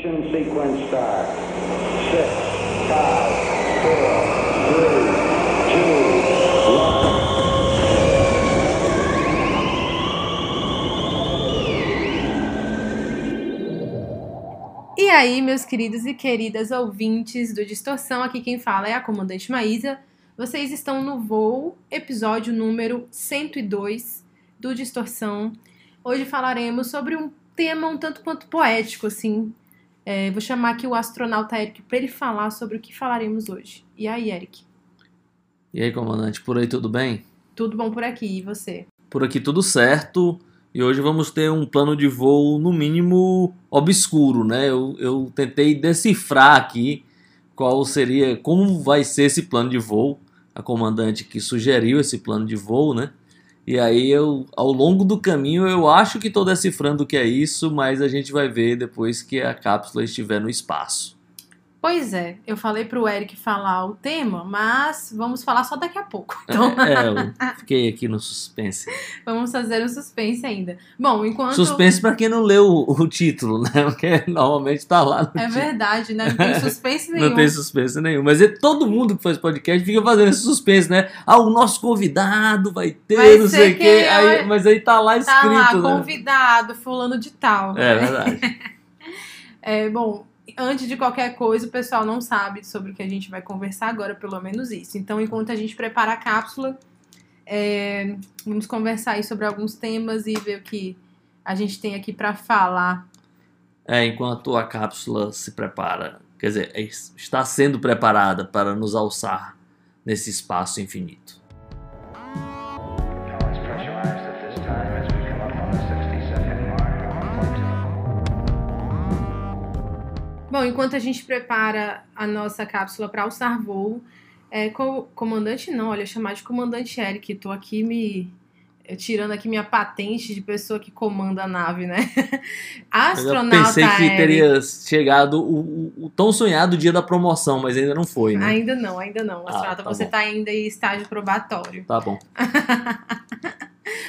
Ignition sequence start. Six, five, four, three, two, one. E aí, meus queridos e queridas ouvintes do Distorção, aqui quem fala é a comandante Maísa. Vocês estão no voo, episódio número 102 do Distorção. Hoje falaremos sobre um tema um tanto quanto poético, assim. É, vou chamar aqui o astronauta Eric para ele falar sobre o que falaremos hoje. E aí, Eric? E aí, comandante, por aí tudo bem? Tudo bom por aqui, e você? Por aqui tudo certo. E hoje vamos ter um plano de voo, no mínimo, obscuro, né? Eu, eu tentei decifrar aqui qual seria, como vai ser esse plano de voo. A comandante que sugeriu esse plano de voo, né? E aí eu, ao longo do caminho, eu acho que estou decifrando o que é isso, mas a gente vai ver depois que a cápsula estiver no espaço. Pois é, eu falei pro Eric falar o tema, mas vamos falar só daqui a pouco. Então, É, eu fiquei aqui no suspense. vamos fazer um suspense ainda. Bom, enquanto. Suspense para quem não leu o, o título, né? Porque normalmente tá lá no É título. verdade, né? Não tem suspense nenhum. Não tem suspense nenhum. Mas é todo mundo que faz podcast fica fazendo esse suspense, né? Ah, o nosso convidado vai ter, Vai não sei o quê. Aí, mas aí tá lá Tá lá, escrito, né? convidado, fulano de tal. É né? verdade. É, bom, antes de qualquer coisa, o pessoal não sabe sobre o que a gente vai conversar agora, pelo menos isso. Então, enquanto a gente prepara a cápsula, é, vamos conversar aí sobre alguns temas e ver o que a gente tem aqui pra falar. É, enquanto a cápsula se prepara, quer dizer, é- está sendo preparada para nos alçar nesse espaço infinito. Bom, enquanto a gente prepara a nossa cápsula para alçar voo, é, co- comandante não, olha, chamar de comandante Eric, tô aqui me tirando aqui minha patente de pessoa que comanda a nave, né? A Eu astronauta pensei que Eric- teria chegado o, o- o tão sonhado dia da promoção, mas ainda não foi, né? Ainda não, ainda não. Astronauta, tá você bom. tá ainda em estágio probatório. Tá bom.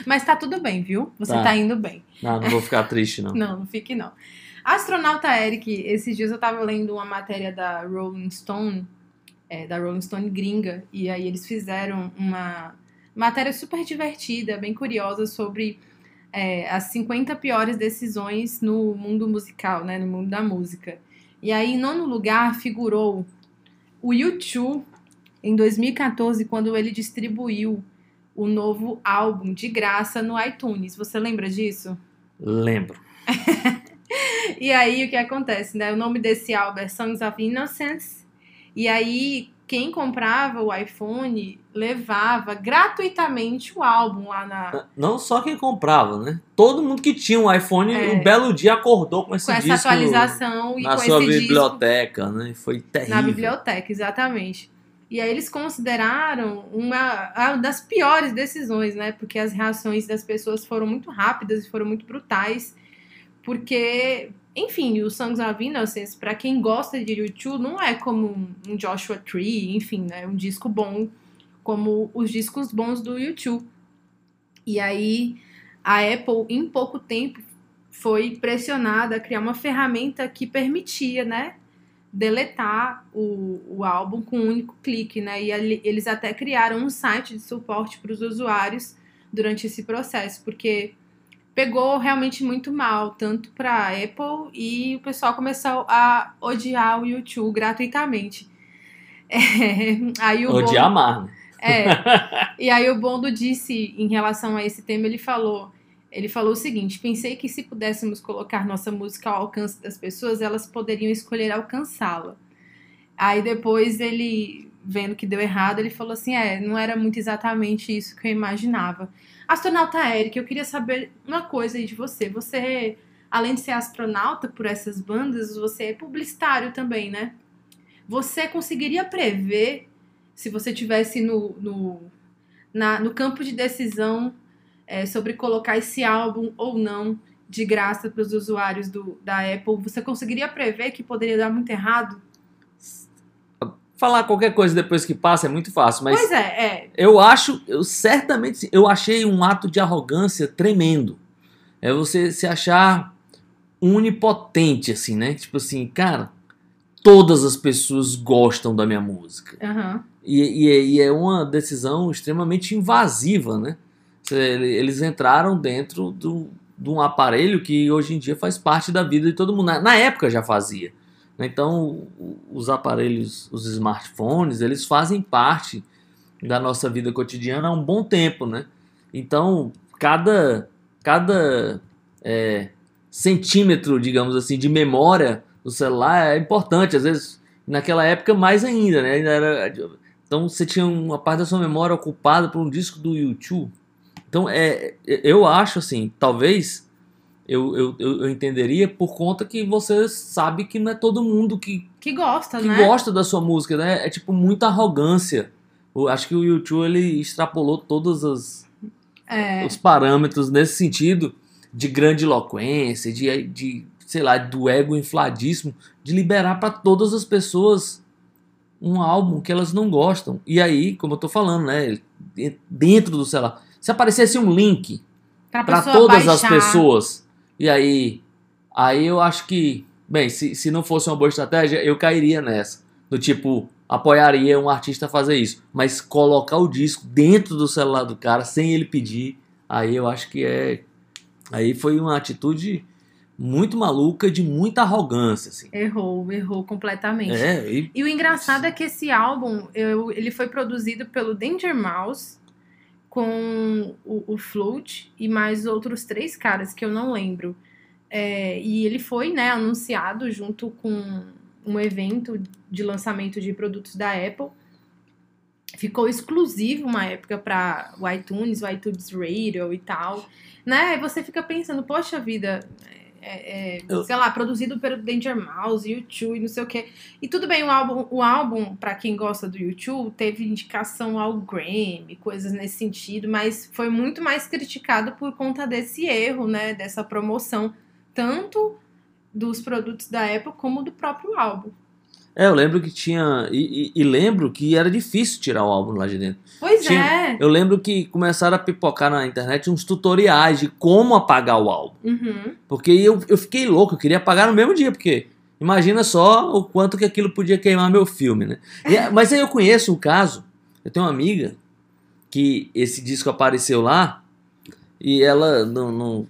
Mas tá tudo bem, viu? Você Tá. tá indo bem. Não, não vou ficar triste, não. Não, não fique não. Astronauta Eric, esses dias eu tava lendo uma matéria da Rolling Stone, é, da Rolling Stone gringa, e aí eles fizeram uma matéria super divertida, bem curiosa, sobre é, as 50 piores decisões no mundo musical, né, no mundo da música. E aí, em nono lugar, figurou o U2, em 2014, quando ele distribuiu o novo álbum de graça no iTunes. Você lembra disso? Lembro. E aí o que acontece, né? O nome desse álbum é Songs of Innocence. E aí quem comprava o iPhone levava gratuitamente o álbum lá na Não só quem comprava, né? Todo mundo que tinha um iPhone, É. um belo dia acordou com esse com essa disco atualização e na com sua biblioteca, né? Foi terrível. na biblioteca, exatamente. E aí eles consideraram uma a das piores decisões, né? Porque as reações das pessoas foram muito rápidas e foram muito brutais. Porque, enfim, o Songs of Innocence, pra quem gosta de YouTube, não é como um- um Joshua Tree, enfim, né? Um disco bom, como os discos bons do YouTube. E aí a Apple, em pouco tempo, foi pressionada a criar uma ferramenta que permitia, né? deletar o, o álbum com um único clique, né? E ali- eles até criaram um site de suporte para os usuários durante esse processo, porque pegou realmente muito mal, tanto para Apple e o pessoal começou a odiar o YouTube gratuitamente. É, aí o Odiar amar, né? é. E aí o Bondo disse em relação a esse tema, ele falou, ele falou o seguinte: pensei que se pudéssemos colocar nossa música ao alcance das pessoas, elas poderiam escolher alcançá-la. Aí depois ele, vendo que deu errado, ele falou assim: é, não era muito exatamente isso que eu imaginava. Astronauta Eric, eu queria saber uma coisa aí de você. Você, além de ser astronauta por essas bandas, você é publicitário também, né? Você conseguiria prever se você tivesse no, no, na- no campo de decisão é, sobre colocar esse álbum ou não de graça para os usuários do, da Apple, você conseguiria prever que poderia dar muito errado? Falar qualquer coisa depois que passa é muito fácil, mas Pois é, é. eu acho, eu certamente, eu achei um ato de arrogância tremendo. É você se achar unipotente, assim, né? Tipo assim, cara, todas as pessoas gostam da minha música. Aham. E, e- e é uma decisão extremamente invasiva, né? Eles entraram dentro do, de um aparelho que hoje em dia faz parte da vida de todo mundo. Na, na época já fazia. Né? Então, os aparelhos, os smartphones, eles fazem parte da nossa vida cotidiana há um bom tempo, né? Então, cada, cada é, centímetro, digamos assim, de memória do celular é importante. Às vezes, naquela época, mais ainda, né? Então, você tinha uma parte da sua memória ocupada por um disco do YouTube. Então, é, eu acho assim, talvez eu, eu, eu entenderia por conta que você sabe que não é todo mundo que Que gosta, que né? gosta da sua música, né? É tipo muita arrogância. Eu acho que o YouTube ele extrapolou todos os, É. os parâmetros nesse sentido de grandiloquência, de, de sei lá, do ego infladíssimo, de liberar para todas as pessoas um álbum que elas não gostam. E aí, como eu tô falando, né? Dentro do celular. Se aparecesse um link para todas as baixar. pessoas. E aí, aí eu acho que, bem, se, se não fosse uma boa estratégia, eu cairia nessa. Do tipo, apoiaria um artista a fazer isso. Mas colocar o disco dentro do celular do cara sem ele pedir, aí eu acho que é. Aí foi uma atitude muito maluca, de muita arrogância, assim. Errou, errou completamente. É, e E o engraçado é que esse álbum, eu- ele foi produzido pelo Danger Mouse, com o, o Float e mais outros três caras que eu não lembro. É, e ele foi né, anunciado junto com um evento de lançamento de produtos da Apple. Ficou exclusivo uma época para o iTunes, o iTunes Radio e tal. Né? E você fica pensando, poxa vida, é, é, Eu- sei lá, produzido pelo Danger Mouse, YouTube e não sei o quê. E tudo bem, o álbum, o álbum para quem gosta do YouTube, teve indicação ao Grammy, coisas nesse sentido, mas foi muito mais criticado por conta desse erro, né? Dessa promoção, tanto dos produtos da Apple como do próprio álbum. É, eu lembro que tinha. E, e- e lembro que era difícil tirar o álbum lá de dentro. Pois Tinha- é. Eu lembro que começaram a pipocar na internet uns tutoriais de como apagar o álbum. Uhum. Porque eu, eu fiquei louco, eu queria apagar no mesmo dia, porque imagina só o quanto que aquilo podia queimar meu filme, né? E mas aí eu conheço um caso, eu tenho uma amiga que esse disco apareceu lá e ela não, não-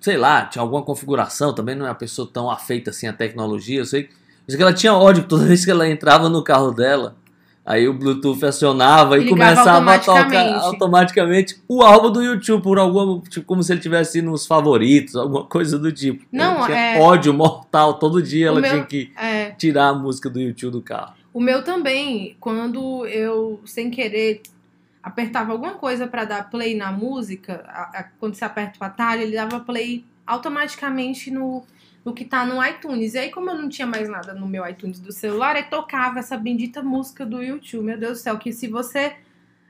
sei lá, tinha alguma configuração, também não é uma pessoa tão afeita assim à tecnologia, eu sei, eu sei que ela tinha ódio toda vez que ela entrava no carro dela, aí o Bluetooth acionava e Ligava começava a tocar automaticamente. o álbum do YouTube por alguma, tipo, como se ele tivesse nos favoritos, alguma coisa do tipo. Não, Ela tinha é- ódio mortal, todo dia O ela meu- tinha que É. tirar a música do YouTube do carro. O meu também, quando eu, sem querer, apertava alguma coisa pra dar play na música, a- a- quando você aperta o atalho, ele dava play automaticamente no, no que tá no iTunes. E aí, como eu não tinha mais nada no meu iTunes do celular, aí tocava essa bendita música do YouTube. Meu Deus do céu, que se você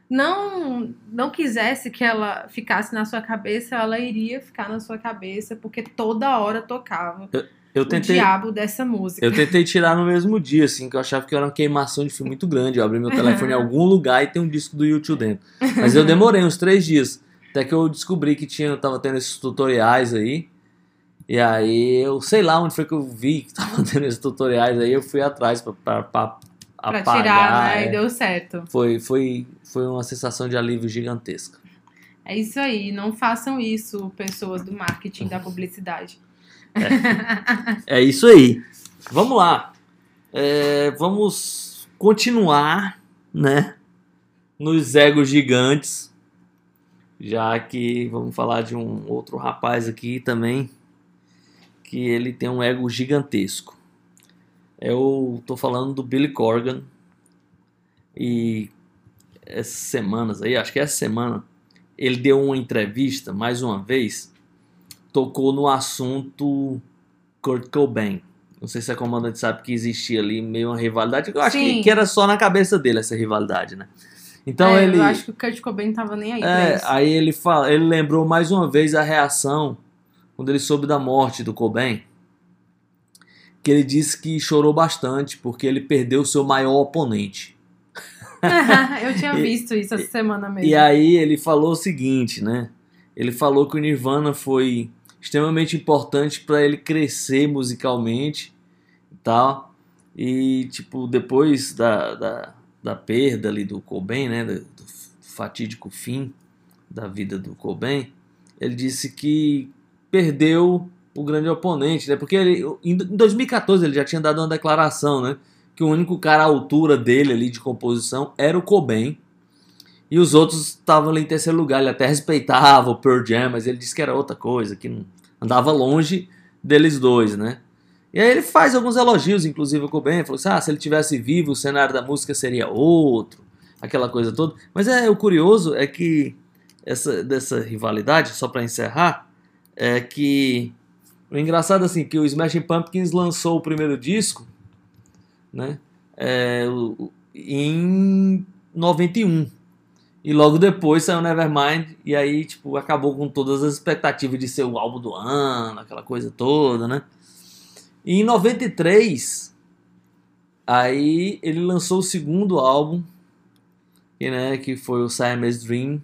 não não quisesse que ela ficasse na sua cabeça, ela iria ficar na sua cabeça, porque toda hora tocava Eu o tentei, diabo dessa música. eu tentei tirar no mesmo dia, assim, que eu achava que era uma queimação de filme muito grande. Eu abri meu telefone em algum lugar e tem um disco do YouTube dentro. Mas eu demorei uns três dias. Até que eu descobri que tinha, tava tendo esses tutoriais aí. E aí eu sei lá onde foi que eu vi que tava tendo esses tutoriais aí. Eu fui atrás pra, pra, pra apagar. tirar, né? é. E deu certo. Foi, foi, foi uma sensação de alívio gigantesca. É isso aí. Não façam isso, pessoas do marketing da publicidade. É isso aí. Vamos lá. É, vamos continuar, né? Nos egos gigantes. Já que vamos falar de um outro rapaz aqui também. Que ele tem um ego gigantesco. Eu tô falando do Billy Corgan. E essas semanas aí, acho que essa semana, ele deu uma entrevista, mais uma vez, tocou no assunto Kurt Cobain. Não sei se a comandante sabe que existia ali meio uma rivalidade. Eu acho que, que era só na cabeça dele essa rivalidade, né? Então É, ele. Eu acho que o Kurt Cobain tava nem aí É, aí ele fala, ele lembrou mais uma vez a reação quando ele soube da morte do Cobain, que ele disse que chorou bastante porque ele perdeu o seu maior oponente. eu tinha visto isso essa semana mesmo. E aí ele falou o seguinte, né? Ele falou que o Nirvana foi extremamente importante para ele crescer musicalmente e tal. E, tipo, depois da, da, da perda ali do Cobain, né, do, do fatídico fim da vida do Cobain, ele disse que perdeu o grande oponente, né? Porque ele, em 2014 ele já tinha dado uma declaração, né? Que o único cara à altura dele ali de composição era o Cobain. E os outros estavam ali em terceiro lugar. Ele até respeitava o Pearl Jam, mas ele disse que era outra coisa, que andava longe deles dois, né? E aí ele faz alguns elogios, inclusive o Cobain, falou assim, ah, se ele tivesse vivo, o cenário da música seria outro, aquela coisa toda. Mas é o curioso é que essa dessa rivalidade, só para encerrar, é que o engraçado assim que o Smashing Pumpkins lançou o primeiro disco, né? É, em 91. E logo depois saiu Nevermind e aí tipo acabou com todas as expectativas de ser o álbum do ano, aquela coisa toda, né? E em 93 aí ele lançou o segundo álbum, que, né, que foi o Siamese Dream.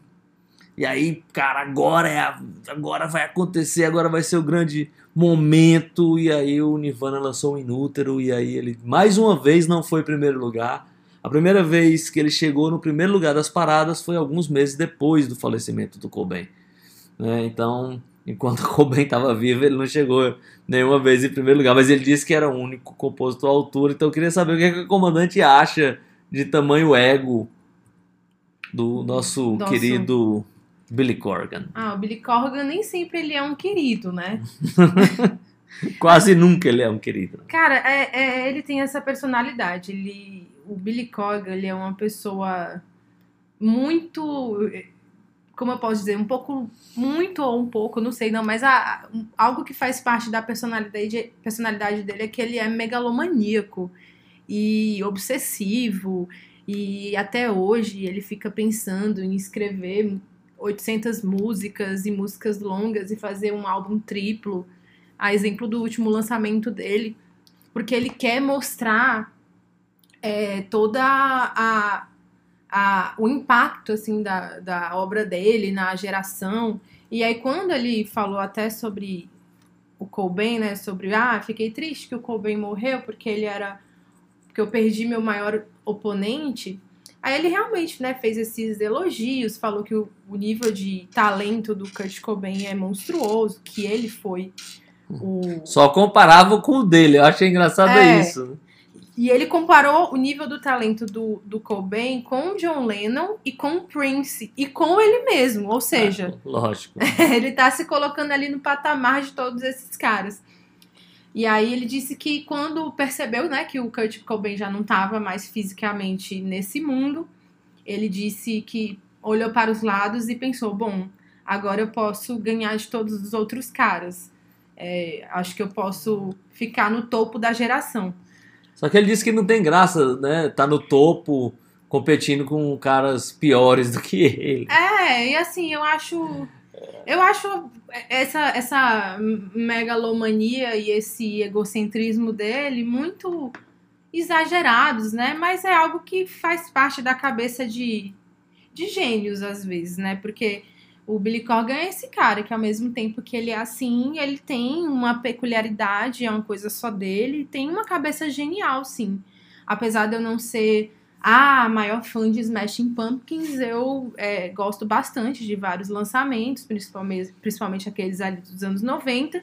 E aí, cara, agora é a- agora vai acontecer, agora vai ser o grande momento. E aí o Nirvana lançou o Inútero e aí ele mais uma vez não foi em primeiro lugar. A primeira vez que ele chegou no primeiro lugar das paradas foi alguns meses depois do falecimento do Cobain. né? Então, enquanto o Cobain estava vivo, ele não chegou nenhuma vez em primeiro lugar, mas ele disse que era o único compositor à altura. Então eu queria saber o que, é que o comandante acha de tamanho ego do nosso, Nosso- querido Billy Corgan. Ah, o Billy Corgan nem sempre ele é um querido, né? Quase nunca ele é um querido. Cara, é, é- ele tem essa personalidade. Ele, o Billy Corgan, ele é uma pessoa muito, como eu posso dizer, um pouco, muito ou um pouco, não sei não, mas a- algo que faz parte da personalidade, personalidade dele é que ele é megalomaníaco e obsessivo e até hoje ele fica pensando em escrever 800 músicas e músicas longas e fazer um álbum triplo a exemplo do último lançamento dele, porque ele quer mostrar é, toda a, a- o impacto assim da, da obra dele na geração. E aí quando ele falou até sobre o Cobain, né, sobre ah, fiquei triste que o Cobain morreu porque ele era porque eu perdi meu maior oponente. Aí ele realmente, né, fez esses elogios, falou que o, o nível de talento do Kurt Cobain é monstruoso, que ele foi o Só comparava com o dele. Eu achei engraçado É. isso. E ele comparou o nível do talento do, do Cobain com o John Lennon e com o Prince e com ele mesmo. Ou seja, Lógico. ele tá se colocando ali no patamar de todos esses caras. E aí ele disse que quando percebeu, né, que o Kurt Cobain já não estava mais fisicamente nesse mundo, ele disse que olhou para os lados e pensou, bom, agora eu posso ganhar de todos os outros caras. É, acho que eu posso ficar no topo da geração. Só que ele disse que não tem graça, né? Tá no topo competindo com caras piores do que ele. É, e assim, eu acho. Eu acho essa, essa megalomania e esse egocentrismo dele muito exagerados, né? Mas é algo que faz parte da cabeça de, de gênios, às vezes, né? Porque o Billy Corgan é esse cara que, ao mesmo tempo que ele é assim, ele tem uma peculiaridade, é uma coisa só dele, tem uma cabeça genial, sim. Apesar de eu não ser a maior fã de Smashing Pumpkins, eu é, gosto bastante de vários lançamentos, principalmente, principalmente aqueles ali dos anos 90.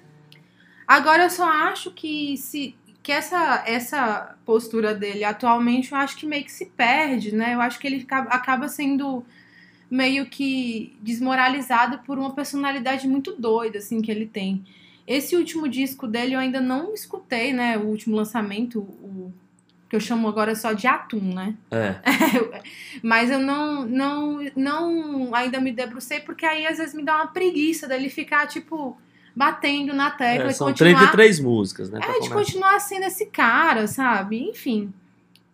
Agora eu só acho que se que essa, essa postura dele atualmente eu acho que meio que se perde, né? Eu acho que ele acaba- acaba sendo meio que desmoralizado por uma personalidade muito doida assim que ele tem. Esse último disco dele eu ainda não escutei, né? O último lançamento, o que eu chamo agora só de Atum, né? É. Mas eu não, não, não ainda me debrucei, porque aí às vezes me dá uma preguiça dele ficar, tipo, batendo na tecla É, e são continuar. 33 músicas, né? É, de continuar sendo esse cara, sabe? Enfim.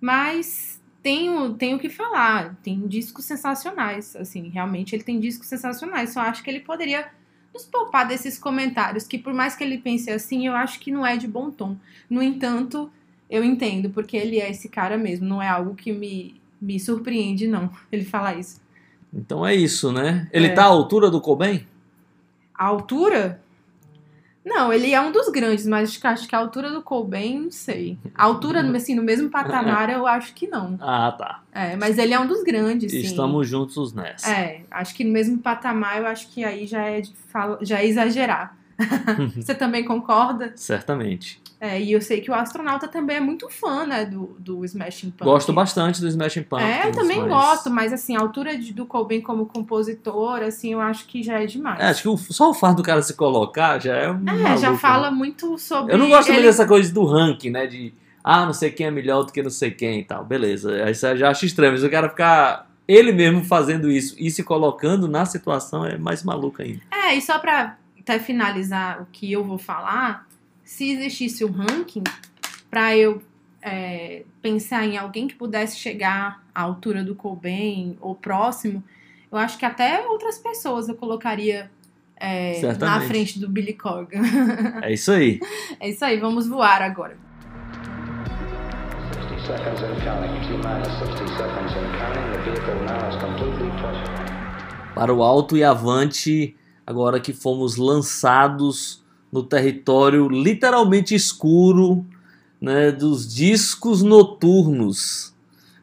Mas tenho, tenho que falar, tem discos sensacionais, assim, realmente ele tem discos sensacionais. Só acho que ele poderia nos poupar desses comentários, que por mais que ele pense assim, eu acho que não é de bom tom. No entanto, eu entendo, porque ele é esse cara mesmo, não é algo que me, me surpreende, não, ele falar isso. Então é isso, né? Ele É. tá à altura do Cobain? A altura? Não, ele é um dos grandes, mas acho que- a altura do Cobain, não sei. A altura, assim, no mesmo patamar, eu acho que não. Ah, tá. É, mas ele é um dos grandes, sim. Estamos juntos nessa. É, acho que no mesmo patamar, eu acho que aí já é, de já é exagerar. Você também concorda? Certamente. É, e eu sei que o astronauta também é muito fã, né, do, do Smashing Pumpkins. Gosto bastante do Smashing Pumpkins. É, eu também mas- gosto, mas assim, a altura de, do Cobain como compositor, assim, eu acho que já é demais. É, acho que o- só o fato do cara se colocar já é um. É, maluco, já né? fala muito sobre. Eu não gosto ele... dessa coisa do ranking, né? De ah, não sei quem é melhor do que não sei quem e tal. Beleza. Aí você já acho estranho, mas o cara ficar ele mesmo fazendo isso e se colocando na situação é mais maluco ainda. É, e só pra até finalizar o que eu vou falar, se existisse um ranking pra eu é, pensar em alguém que pudesse chegar à altura do Cobain ou próximo, eu acho que até outras pessoas eu colocaria é, na frente do Billy Corgan. É isso aí. é isso aí, vamos voar agora. 60 seconds and counting. T minus 60 seconds and counting. The vehicle now is completely touched. Para o alto e avante, agora que fomos lançados no território literalmente escuro né, dos discos noturnos.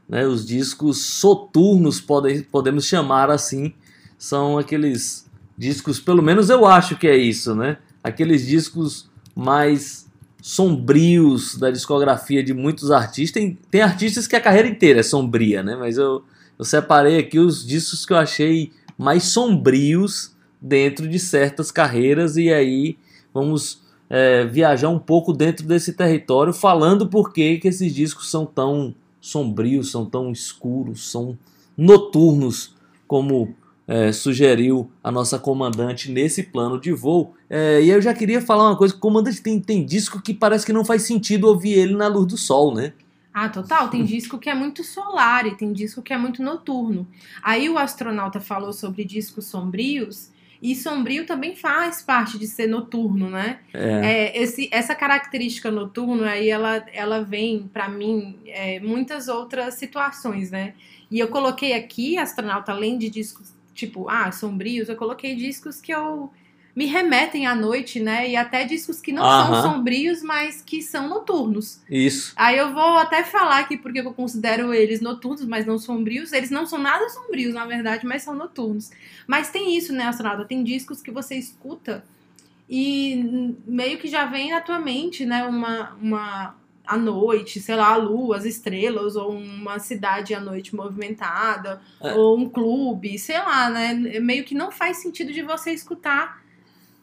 Né, os discos soturnos, podem, podemos chamar assim. São aqueles discos, pelo menos eu acho que é isso, né? Aqueles discos mais sombrios da discografia de muitos artistas. Tem, tem artistas que a carreira inteira é sombria, né? Mas eu, eu separei aqui os discos que eu achei mais sombrios dentro de certas carreiras e aí vamos é, viajar um pouco dentro desse território falando por que esses discos são tão sombrios, são tão escuros, são noturnos, como é, sugeriu a nossa comandante nesse plano de voo. É, e eu já queria falar uma coisa: comandante tem, tem disco que parece que não faz sentido ouvir ele na luz do sol, né? Ah, total. Tem disco que é muito solar e tem disco que é muito noturno. Aí o astronauta falou sobre discos sombrios. E sombrio também faz parte de ser noturno, né? É, É, esse, essa característica noturno aí, ela, ela vem pra mim é, muitas outras situações, né? E eu coloquei aqui, astronauta, além de discos tipo, ah, sombrios, eu coloquei discos que eu me remetem à noite, né? E até discos que não Aham. são sombrios, mas que são noturnos. isso. Aí eu vou até falar aqui porque eu considero eles noturnos, mas não sombrios. Eles não são nada sombrios, na verdade, mas são noturnos. Mas tem isso, né, astronauta? Tem discos que você escuta e meio que já vem na tua mente, né, uma, uma a noite, sei lá, a lua, as estrelas, ou uma cidade à noite movimentada, É. ou um clube, sei lá, né? Meio que não faz sentido de você escutar,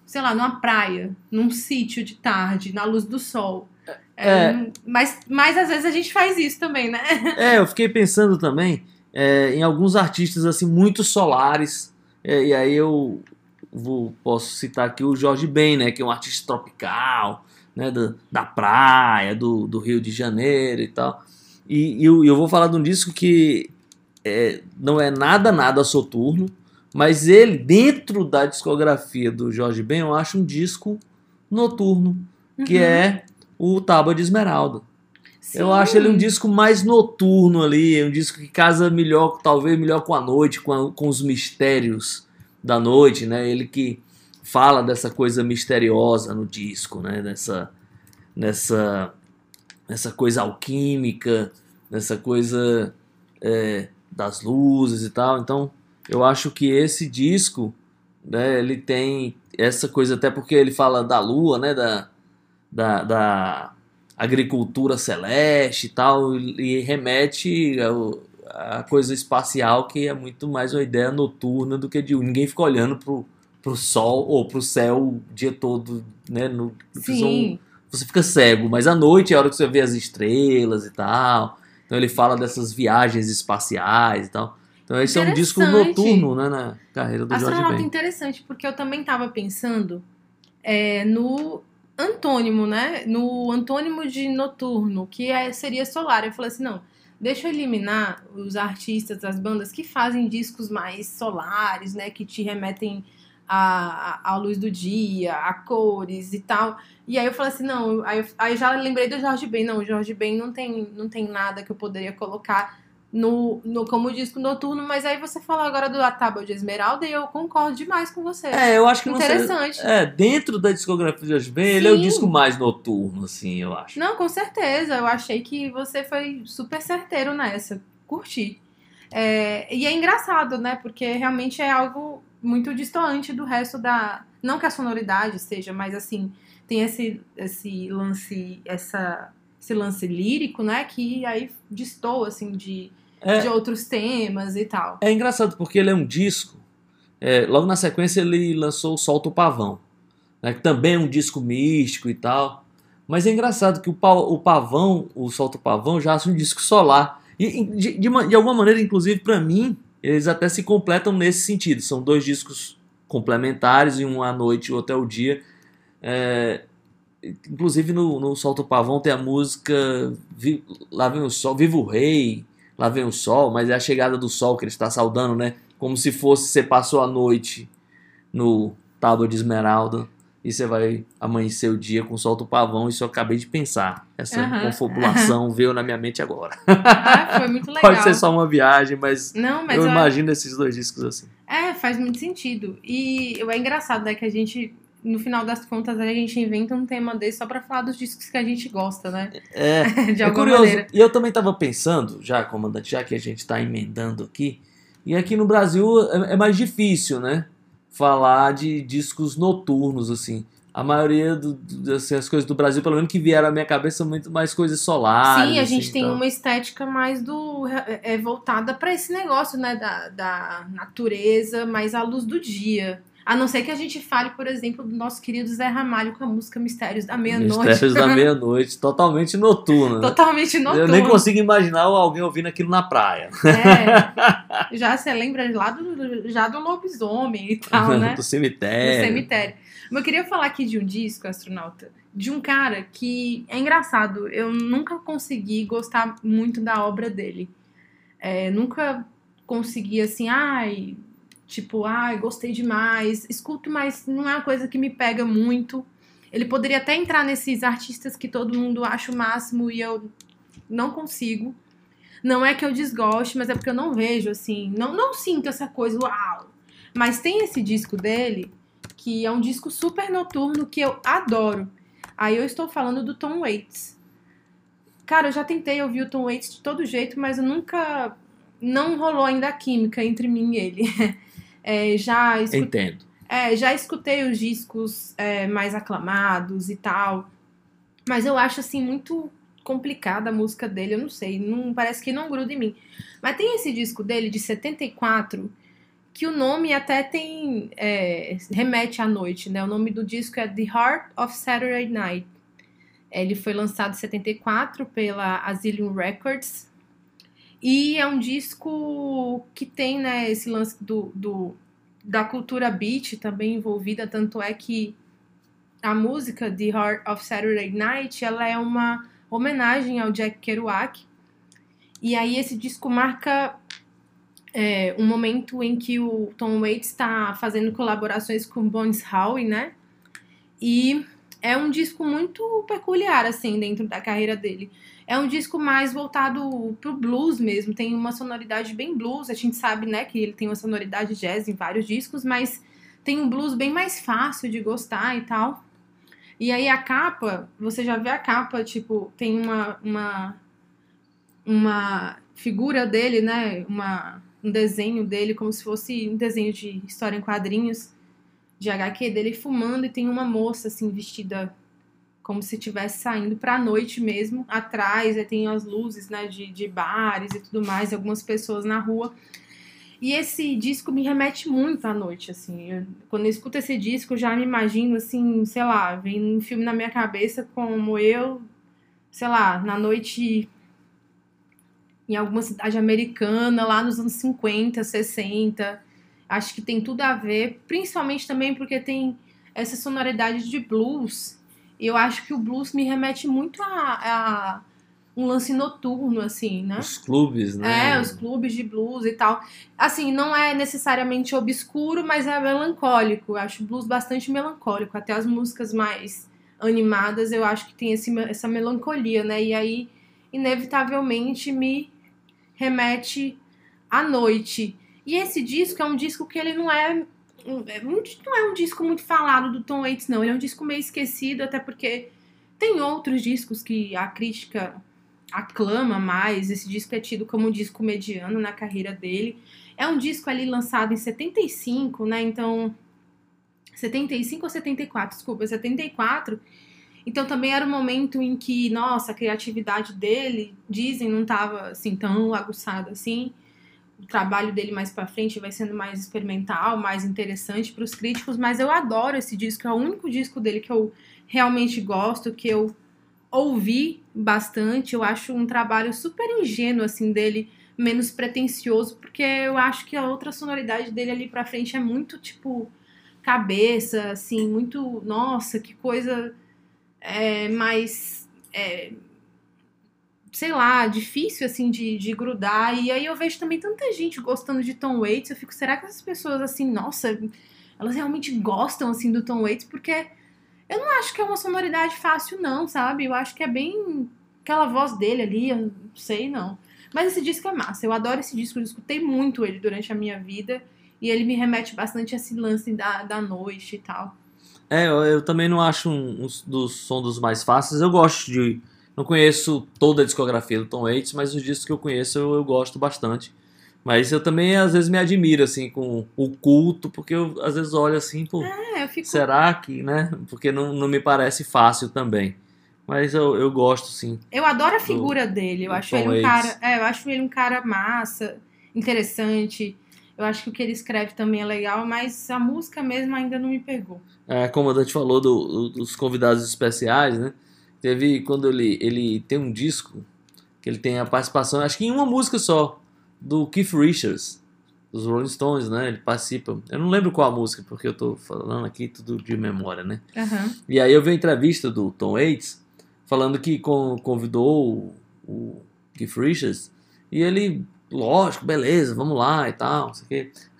sei lá, numa praia, num sítio de tarde, na luz do sol. É. mas, mas às vezes a gente faz isso também, né? É, eu fiquei pensando também é, em alguns artistas assim muito solares. é, e aí eu vou, posso citar aqui o Jorge Ben, né, que é um artista tropical, né, da, da praia, do, do Rio de Janeiro e tal. E, e eu, eu vou falar de um disco que é, não é nada, nada soturno, mas ele, dentro da discografia do Jorge Ben, eu acho um disco noturno, que Uhum. é o Tábua de Esmeralda. Eu Sim. acho ele um disco mais noturno ali, um disco que casa melhor, talvez melhor com a noite, com, a- com os mistérios da noite, né? Ele que fala dessa coisa misteriosa no disco, né? Nessa, nessa, nessa coisa alquímica, nessa coisa é, das luzes e tal. Então, eu acho que esse disco, né? Ele tem essa coisa até porque ele fala da lua, né? Da, da, da agricultura celeste e tal, e remete à coisa espacial que é muito mais uma ideia noturna do que de ninguém fica olhando pro, pro sol ou pro céu o dia todo, né? No, Sim. você fica cego, mas à noite é a hora que você vê as estrelas e tal. Então ele fala dessas viagens espaciais e tal. Então esse é um disco noturno, né, na carreira do Jorge Astronauta Ben. interessante, porque eu também tava pensando é, no antônimo, né? No antônimo de noturno, que é, seria solar. Eu falei assim, não, deixa eu eliminar os artistas, as bandas que fazem discos mais solares, né? Que te remetem à, à luz do dia, a cores e tal. E aí eu falei assim, não, aí eu, aí eu já lembrei do Jorge Ben. Não, o Jorge Ben não tem, não tem nada que eu poderia colocar no, no, como disco noturno, mas aí você falou agora do A Tábua de Esmeralda e eu concordo demais com você. É, eu acho que não Interessante. seria- É, dentro da discografia de Ben, ele é o disco mais noturno, assim, eu acho. Não, com certeza. Eu achei que você foi super certeiro nessa. Curti. É, e é engraçado, né? Porque realmente é algo muito distoante do resto da. Não que a sonoridade seja, mas assim, tem esse, esse lance, essa, esse lance lírico, né? Que aí destoa, assim, de, É. de outros temas e tal. É engraçado porque ele é um disco. é, logo na sequência ele lançou o Solta o Pavão, né, que também é um disco místico e tal. Mas é engraçado que o, pa- o Pavão, o Solta o Pavão, já acha um disco solar. E de, de uma- de alguma maneira, inclusive para mim, eles até se completam nesse sentido. São dois discos complementares, e um à noite e outro é o dia. É, inclusive no, no Solta o Pavão tem a música Lá Vem o Sol, Viva o Rei, Lá Vem o Sol, mas é a chegada do sol que ele está saudando, né? Como se fosse você passou a noite no Tábua de Esmeralda e você vai amanhecer o dia com o Pavão. Isso eu acabei de pensar. Essa confabulação veio na minha mente agora. Ah, foi muito legal. Pode ser só uma viagem, mas, Não, mas eu eu- imagino esses dois discos assim. É, faz muito sentido. E é engraçado, né, que a gente, no final das contas, a gente inventa um tema desse só pra falar dos discos que a gente gosta, né? É, De é alguma curioso. maneira. E eu também estava pensando, já, comandante, já que a gente está emendando aqui, e aqui no Brasil é, é mais difícil, né? Falar de discos noturnos, assim. A maioria do- assim, as coisas do Brasil, pelo menos que vieram à minha cabeça, são muito mais coisas solares. Sim, a assim, gente tem então. uma estética mais do é, é voltada pra esse negócio, né, da, da natureza, mais à luz do dia. A não ser que a gente fale, por exemplo, do nosso querido Zé Ramalho com a música Mistérios da Meia-Noite. Mistérios da Meia-Noite, totalmente noturno. né? Totalmente noturno. Eu nem consigo imaginar alguém ouvindo aquilo na praia. É. Já você lembra lá do, já do lobisomem e tal, né? do do cemitério. cemitério. Mas eu queria falar aqui de um disco, astronauta, de um cara que é engraçado. Eu nunca consegui gostar muito da obra dele. É, nunca consegui assim, ai, tipo, ai, gostei demais. Escuto, mas não é uma coisa que me pega muito. Ele poderia até entrar nesses artistas que todo mundo acha o máximo e eu não consigo. Não é que eu desgoste, mas é porque eu não vejo, assim, não, não sinto essa coisa, uau. Mas tem esse disco dele, que é um disco super noturno que eu adoro. Aí eu estou falando do Tom Waits. Cara, eu já tentei ouvir o Tom Waits de todo jeito, mas eu nunca. Não rolou ainda a química entre mim e ele. É, já, escu- Entendo. é, já escutei os discos é, mais aclamados e tal. Mas eu acho assim muito complicada a música dele, eu não sei, não parece que não gruda em mim. Mas tem esse disco dele de 74 que o nome até tem é, remete à noite, né? O nome do disco é The Heart of Saturday Night. Ele foi lançado em 74 pela Asylum Records. E é um disco que tem, né, esse lance do, do da cultura beat também envolvida, tanto é que a música The Heart of Saturday Night, ela é uma homenagem ao Jack Kerouac. E aí esse disco marca é, um momento em que o Tom Waits está fazendo colaborações com Bones Howe, né? E é um disco muito peculiar, assim, dentro da carreira dele. É um disco mais voltado pro blues mesmo, tem uma sonoridade bem blues. A gente sabe, né, que ele tem uma sonoridade jazz em vários discos, mas tem um blues bem mais fácil de gostar e tal. E aí a capa, você já vê a capa, tipo, tem uma uma, uma figura dele, né, uma, um desenho dele como se fosse um desenho de história em quadrinhos de HQ dele fumando e tem uma moça assim vestida como se estivesse saindo pra noite mesmo. Atrás tem as luzes, né, de, de bares e tudo mais, algumas pessoas na rua. E esse disco me remete muito à noite, assim. Eu- quando eu escuto esse disco, já me imagino, assim, sei lá, vem um filme na minha cabeça como eu, sei lá, na noite em alguma cidade americana, lá nos anos 50, 60. Acho que tem tudo a ver, principalmente também porque tem essa sonoridade de blues. Eu acho que o blues me remete muito a, a um lance noturno, assim, né? Os clubes, né? É, os clubes de blues e tal. Assim, não é necessariamente obscuro, mas é melancólico. Eu acho o blues bastante melancólico. Até as músicas mais animadas, eu acho que tem esse, essa melancolia, né? E aí, inevitavelmente, me remete à noite. E esse disco é um disco que ele não é não é um disco muito falado do Tom Waits, não. Ele é um disco meio esquecido, até porque tem outros discos que a crítica aclama mais. Esse disco é tido como um disco mediano na carreira dele. É um disco ali lançado em 75, né? Então. 75 ou 74? Desculpa, 74. Então também era um momento em que, nossa, a criatividade dele, dizem, não estava assim tão aguçada assim. O trabalho dele mais pra frente vai sendo mais experimental, mais interessante para os críticos, mas eu adoro esse disco, é o único disco dele que eu realmente gosto, que eu ouvi bastante. Eu acho um trabalho super ingênuo assim dele, menos pretensioso, porque eu acho que a outra sonoridade dele ali pra frente é muito tipo cabeça, assim, muito, nossa, que coisa é, mais é, sei lá, difícil assim de, de grudar. E aí eu vejo também tanta gente gostando de Tom Waits. Eu fico, será que essas pessoas assim, nossa, elas realmente gostam assim do Tom Waits? Porque eu não acho que é uma sonoridade fácil, não, sabe? Eu acho que é bem aquela voz dele ali, eu não sei não. Mas esse disco é massa, eu adoro esse disco, eu escutei muito ele durante a minha vida. E ele me remete bastante a esse lance da, da noite e tal. É, eu, eu também não acho um, um dos som dos mais fáceis. Eu gosto de. Não conheço toda a discografia do Tom Waits, mas os discos que eu conheço eu, eu gosto bastante. Mas eu também às vezes me admiro assim com o culto, porque eu às vezes olho assim, pô, É, eu fico. será que, né? Porque não, não me parece fácil também. Mas eu, eu gosto sim. Eu adoro a figura dele. Eu do acho Tom ele um Waits. cara. É, eu acho ele um cara massa, interessante. Eu acho que o que ele escreve também é legal, mas a música mesmo ainda não me pegou. É, como a Dante falou do- do- dos convidados especiais, né? Teve quando ele, ele tem um disco que ele tem a participação, acho que em uma música só, do Keith Richards, dos Rolling Stones, né? Ele participa. Eu não lembro qual a música, porque eu tô falando aqui tudo de memória, né? Aham. E aí eu vi a entrevista do Tom Waits falando que con- convidou o, o Keith Richards e ele, lógico, beleza, vamos lá e tal, não sei o quê.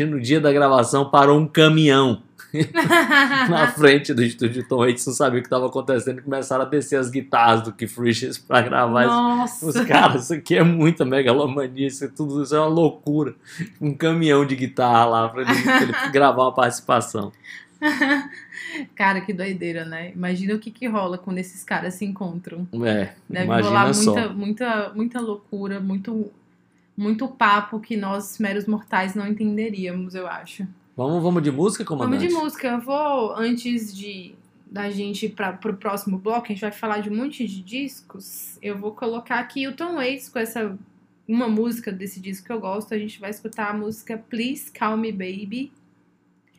Aí, no dia da gravação parou um caminhão na frente do estúdio Tom Waits, não sabia o que estava acontecendo e começaram a descer as guitarras do Keith Richards pra gravar Nossa. os caras, isso aqui é muita megalomania, isso é tudo isso é uma loucura. Um caminhão de guitarra lá pra ele, ele gravar uma participação. Cara, que doideira, né? Imagina o que, que rola quando esses caras se encontram. É, Deve imagina rolar só. muita, muita, muita loucura, muito, muito papo que nós, meros mortais, não entenderíamos, eu acho. Vamos, vamos de música, Vamos comandante? de música. Eu vou, antes de da gente para pro próximo bloco, a gente vai falar de um monte de discos. Eu vou colocar aqui o Tom Waits com essa uma música desse disco que eu gosto. A gente vai escutar a música Please Call Me Baby.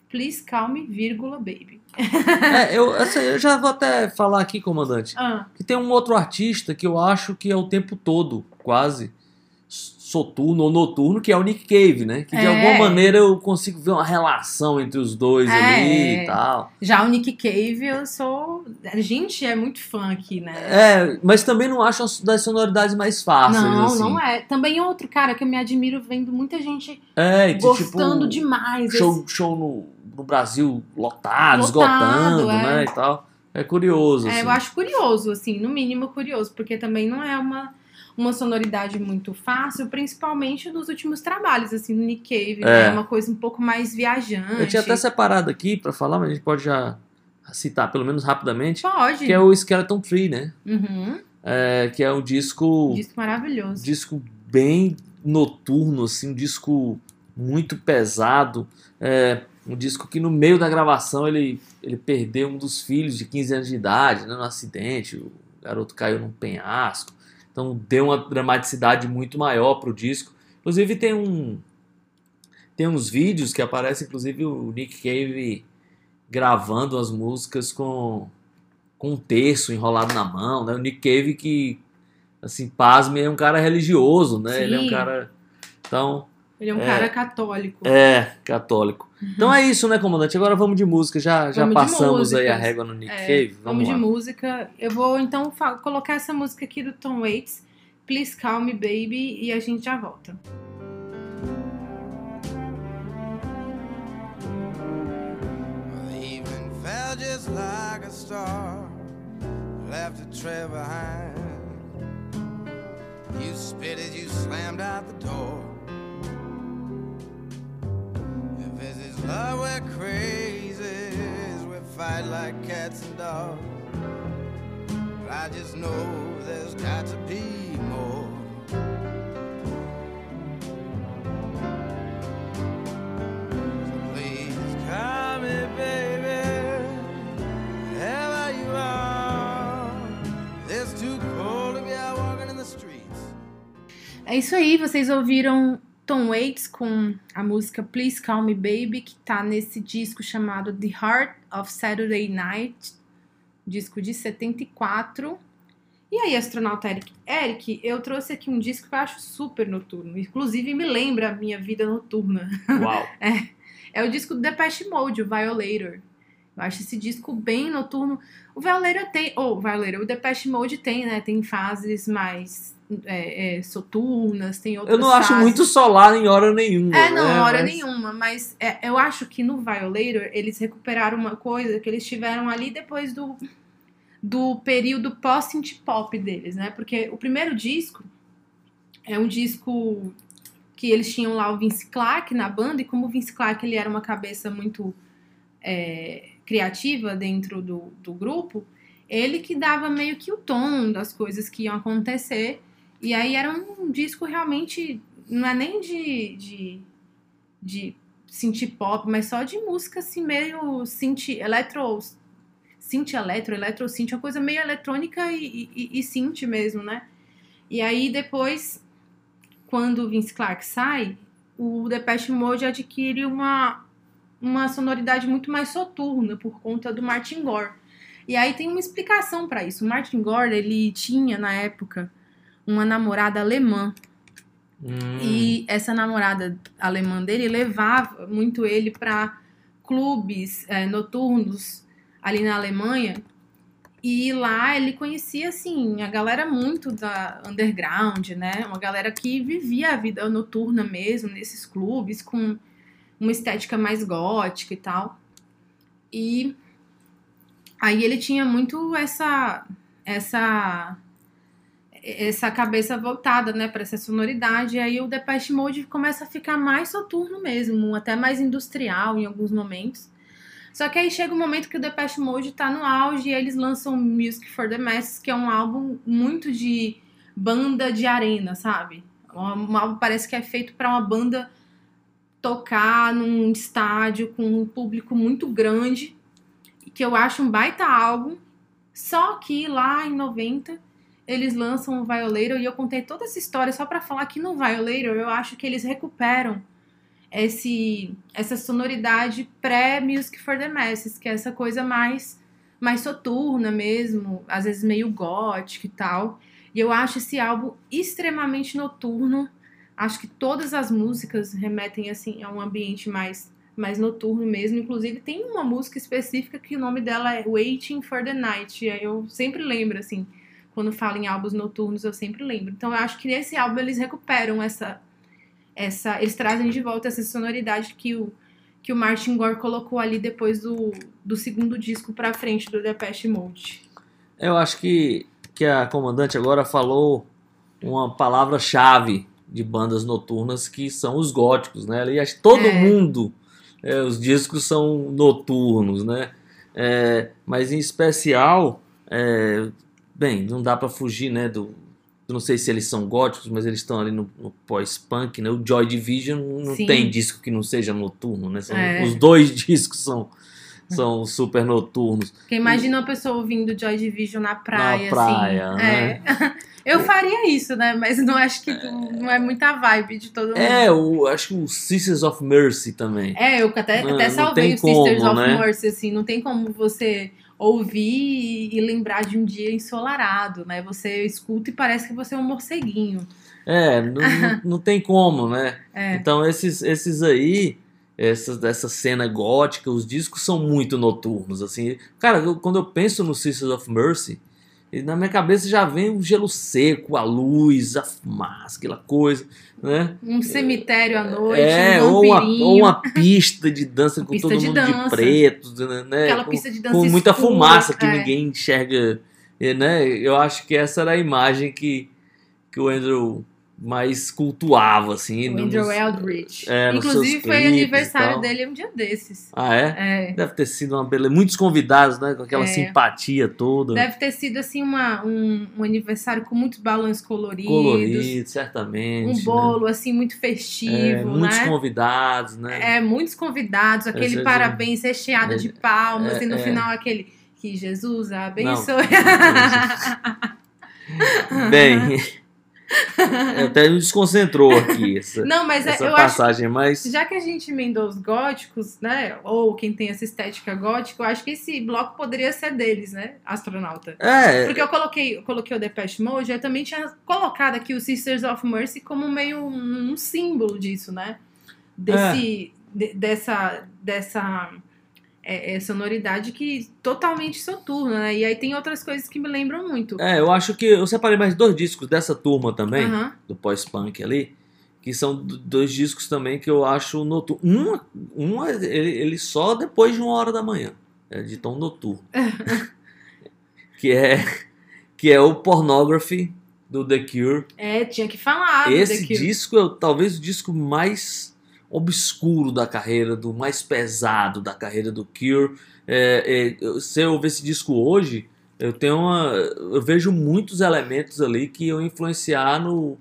Please Call Me, vírgula, baby. É, eu, essa- eu já vou até falar aqui, comandante, Ah, que tem um outro artista que eu acho que é o tempo todo, quase, soturno ou noturno, que é o Nick Cave, né? Que de É. alguma maneira eu consigo ver uma relação entre os dois É. ali e tal. já o Nick Cave, eu sou. A gente é muito fã aqui, né? É, mas também não acho as- das sonoridades mais fáceis, não, assim. não é. Também outro cara que eu me admiro vendo muita gente É, e gostando tipo, demais. show, show no, no Brasil lotado, Lotado, esgotando, é. né, e tal. É curioso, É, assim. eu acho curioso, assim, no mínimo curioso, porque também não é uma, uma sonoridade muito fácil, principalmente nos últimos trabalhos, assim, no Nick Cave, né? É. É uma coisa um pouco mais viajante. Eu tinha até separado aqui pra falar, mas a gente pode já citar, pelo menos rapidamente, Pode. que é o Skeleton Tree, né? Uhum. É, que é um disco, Disco maravilhoso. disco bem noturno, assim, um disco muito pesado. É, um disco que no meio da gravação ele, ele perdeu um dos filhos de 15 anos de idade, né, no acidente. O garoto caiu num penhasco. Então deu uma dramaticidade muito maior pro disco. Inclusive tem um tem uns vídeos que aparece inclusive o Nick Cave gravando as músicas com com um terço enrolado na mão, né? O Nick Cave que assim, pasme, é um cara religioso, né? Ele é um Sim. cara então Ele é um É. cara católico. é, católico. Então é isso, né, comandante? Agora vamos de música. Já, já Vamos passamos aí a régua no Nick É, Cave. Vamos Vamos de música. Eu vou então colocar essa música aqui do Tom Waits, Please Call Me Baby, e a gente já volta. Just like a star, left a trail behind. You spit as you slammed out the door. Love, we're crazies. We fight like cats and dogs. But I just know there's got to be more. So please call me, baby. Wherever you are. It's too cold to be out walking in the streets. É isso aí, vocês ouviram Tom Waits com a música Please Call Me Baby, que tá nesse disco chamado The Heart of Saturday Night, disco de 74. E aí, astronauta Eric? Eric, eu trouxe aqui um disco que eu acho super noturno, inclusive me lembra a minha vida noturna. Uau. É o disco do Depeche Mode, o Violator. Eu acho esse disco bem noturno. O Violator tem, ou Violator, o Depeche Mode tem, né? Tem fases mais é, é, soturnas, tem outras Eu não acho fases. muito solar em hora nenhuma. É, não, né? hora Mas- nenhuma, mas é, eu acho que no Violator eles recuperaram uma coisa que eles tiveram ali depois do, do período pós-synth pop deles, né? Porque o primeiro disco é um disco que eles tinham lá o Vince Clarke na banda, e como o Vince Clarke ele era uma cabeça muito é, criativa dentro do, do grupo, ele que dava meio que o tom das coisas que iam acontecer. E aí era um disco realmente, não é nem de, de, de pop, mas só de música assim, meio synth, eletro, synth eletro, eletro synth, uma coisa meio eletrônica e, e, e synth mesmo, né? E aí depois, quando o Vince Clarke sai, o Depeche Mode adquire uma, uma sonoridade muito mais soturna por conta do Martin Gore. E aí tem uma explicação para isso. O Martin Gore, ele tinha na época uma namorada alemã Hum, e essa namorada alemã dele levava muito ele para clubes é, noturnos ali na Alemanha. E lá ele conhecia, assim, a galera muito da underground, né? Uma galera que vivia a vida noturna mesmo, nesses clubes, com uma estética mais gótica e tal. E aí ele tinha muito essa essa essa cabeça voltada, né, para essa sonoridade. E aí o Depeche Mode começa a ficar mais soturno mesmo, até mais industrial em alguns momentos. Só que aí chega um momento que o Depeche Mode tá no auge e eles lançam Music for the Masses, que é um álbum muito de banda de arena, sabe? Um álbum parece que é feito para uma banda tocar num estádio com um público muito grande, que eu acho um baita álbum. Só que lá em 90 eles lançam o Violator e eu contei toda essa história só pra falar que no Violator eu acho que eles recuperam esse essa sonoridade pré-Music for the Masses, que é essa coisa mais mais soturna mesmo, às vezes meio gótica e tal. E eu acho esse álbum extremamente noturno. Acho que todas as músicas remetem assim a um ambiente mais mais noturno mesmo. Inclusive tem uma música específica que o nome dela é Waiting for the Night. E aí eu sempre lembro assim, quando falo em álbuns noturnos, eu sempre lembro. Então eu acho que nesse álbum eles recuperam essa essa eles trazem de volta essa sonoridade que o que o Martin Gore colocou ali depois do, do segundo disco pra frente do Depeche Mode. Eu acho que, que a comandante agora falou uma palavra-chave de bandas noturnas que são os góticos, né? Aliás, todo É. mundo, é, os discos são noturnos, né? É, mas em especial, é, bem, não dá pra fugir, né? Do, eu não sei se eles são góticos, mas eles estão ali no, no pós-punk, né? O Joy Division não Sim. tem disco que não seja noturno, né? São- É. Os dois discos são, são super noturnos. Porque imagina uma pessoa ouvindo Joy Division na praia, praia, assim. né? É. Eu faria isso, né? Mas não acho que não é muita vibe de todo mundo. É, o, acho que o Sisters of Mercy também. É, eu até, Não- até salvei o Sisters como, of né? Mercy, assim, não tem como você ouvir e, lembrar de um dia ensolarado, né? Você escuta e parece que você é um morceguinho. É, não, não, não tem como, né? É. Então esses, esses aí, essas, dessa cena gótica, os discos são muito noturnos, assim. Cara, eu- quando eu penso no Sisters of Mercy, e na minha cabeça já vem o gelo seco, a luz, a fumaça, aquela coisa, né? Um cemitério à noite, é, um ou, uma, ou uma pista de dança com todo de mundo de dança. preto, né? aquela com, pista de dança com muita escura, fumaça que é. ninguém enxerga, né? Eu acho que essa era a imagem que, que o Andrew mais cultuava, assim. O nos- Eldridge. é, Inclusive foi aniversário dele um dia desses. Ah, é? É. Deve ter sido uma beleza. Muitos convidados, né? Com aquela É. simpatia toda. Deve ter sido assim uma, um, um aniversário com muitos balões coloridos. Colorido, certamente. Um né? bolo assim muito festivo, É, muitos né? convidados, né? É, muitos convidados, aquele parabéns recheado é, de palmas, é, e no final aquele que Jesus abençoe. Bem, até me desconcentrou aqui essa, Não, mas é- essa eu acho passagem, mas Já que a gente emendou os góticos, né? Ou quem tem essa estética gótica, eu acho que esse bloco poderia ser deles, né? Astronauta. é, Porque eu coloquei, eu coloquei o Depeche Mode, eu também tinha colocado aqui o Sisters of Mercy como meio um, um símbolo disso, né? Desse, de- dessa, dessa é, é, sonoridade que totalmente soturna, né? E aí tem outras coisas que me lembram muito. é, eu acho que eu separei mais dois discos dessa turma também, Aham. do pós-punk ali, que são dois discos também que eu acho noturno. Um, um ele, ele só depois de uma hora da manhã, é de tom noturno. que é que é o Pornography do The Cure. É, tinha que falar. Esse disco é talvez o disco mais obscuro da carreira, do mais pesado da carreira do Cure. É, é, eu- se eu ouvir esse disco hoje, eu tenho uma, eu vejo muitos elementos ali que iam influenciar no,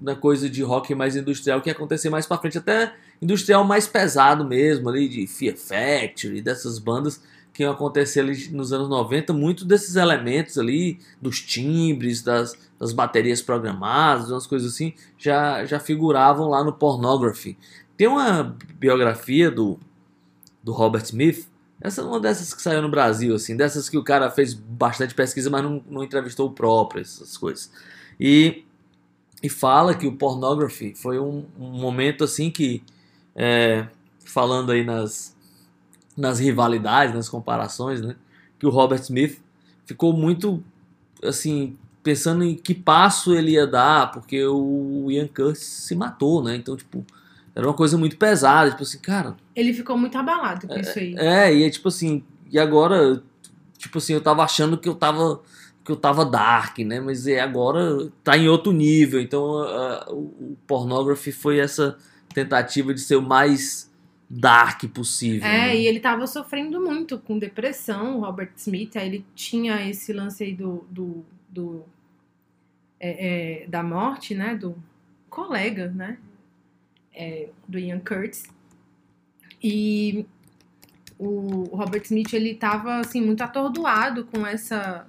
na coisa de rock mais industrial que ia acontecer mais pra frente, até industrial mais pesado mesmo ali de Fear Factory, dessas bandas que iam acontecer ali nos anos 90, muitos desses elementos ali, dos timbres, das, das baterias programadas, umas coisas assim, já, já figuravam lá no Pornography. Tem uma biografia do, do Robert Smith, essa é uma dessas que saiu no Brasil, assim, dessas que o cara fez bastante pesquisa, mas não, não entrevistou o próprio, essas coisas. E, e fala que o Pornography foi um, um momento assim que, é, falando aí nas, nas rivalidades, nas comparações, né, que o Robert Smith ficou muito, assim, pensando em que passo ele ia dar, porque o Ian Curtis se matou, né, então, tipo, era uma coisa muito pesada, tipo assim, cara, Ele ficou muito abalado com isso aí. é, e é tipo assim, e agora, tipo assim, eu tava achando que eu tava que eu tava dark, né? Mas é agora tá em outro nível. Então, a- a- o o Pornography foi essa tentativa de ser o mais dark possível. É, né? e ele tava sofrendo muito com depressão, o Robert Smith. Aí ele tinha esse lance aí do. do, do- é, é, da morte, né? Do colega, né? É, do Ian Curtis. E o Robert Smith, ele tava, assim, muito atordoado com essa,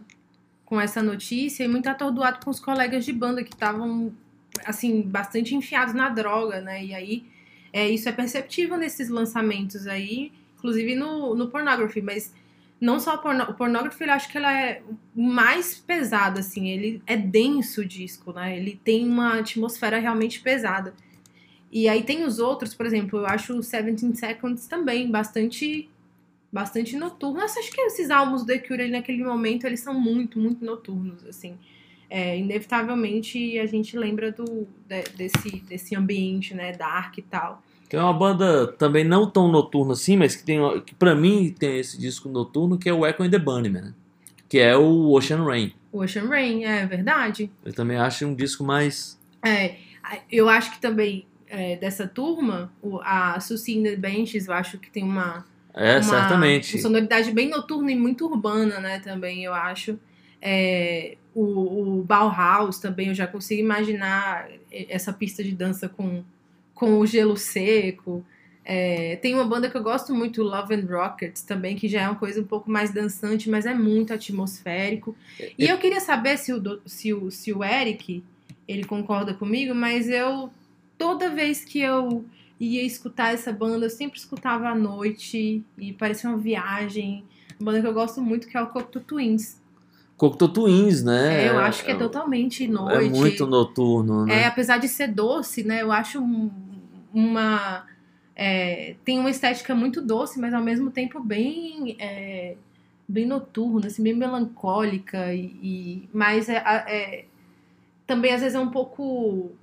com essa notícia e muito atordoado com os colegas de banda que estavam, assim, bastante enfiados na droga, né? E aí é, isso é perceptível nesses lançamentos aí, inclusive no, no Pornography, mas não só porno, o Pornography, eu acho que ela é mais pesada, assim, ele é denso o disco, né? Ele tem uma atmosfera realmente pesada. E aí tem os outros, por exemplo, eu acho o 17 Seconds também bastante bastante noturno. Nossa, acho que esses álbuns do The Cure ali, naquele momento, eles são muito, muito noturnos, assim. É, inevitavelmente a gente lembra do, de- desse, desse ambiente, né, dark e tal. Tem uma banda também não tão noturna assim, mas que tem que para mim tem esse disco noturno que é o Echo and the Bunnymen, né? que é o Ocean Rain. O Ocean Rain, é verdade. Eu também acho um disco mais É, eu acho que também é, dessa turma, a Susie in the Benches, eu acho que tem uma, é uma, certamente. uma sonoridade bem noturna e muito urbana, né, também, eu acho. É, o, o Bauhaus também, eu já consigo imaginar essa pista de dança com, com o gelo seco. É, tem uma banda que eu gosto muito, Love and Rockets, também, que já é uma coisa um pouco mais dançante, mas é muito atmosférico. E eu queria saber se o, se o, se o Eric, ele concorda comigo, mas eu, toda vez que eu ia escutar essa banda, eu sempre escutava à noite, e parecia uma viagem. Uma banda que eu gosto muito, que é o Cocteau Twins. Cocteau Twins, né? É, eu acho que é totalmente noite. É muito noturno, né? É, apesar de ser doce, né? Eu acho um- uma. é, tem uma estética muito doce, mas ao mesmo tempo bem. é, bem noturna, assim, bem melancólica. E, e- mas é, é- também às vezes é um pouco.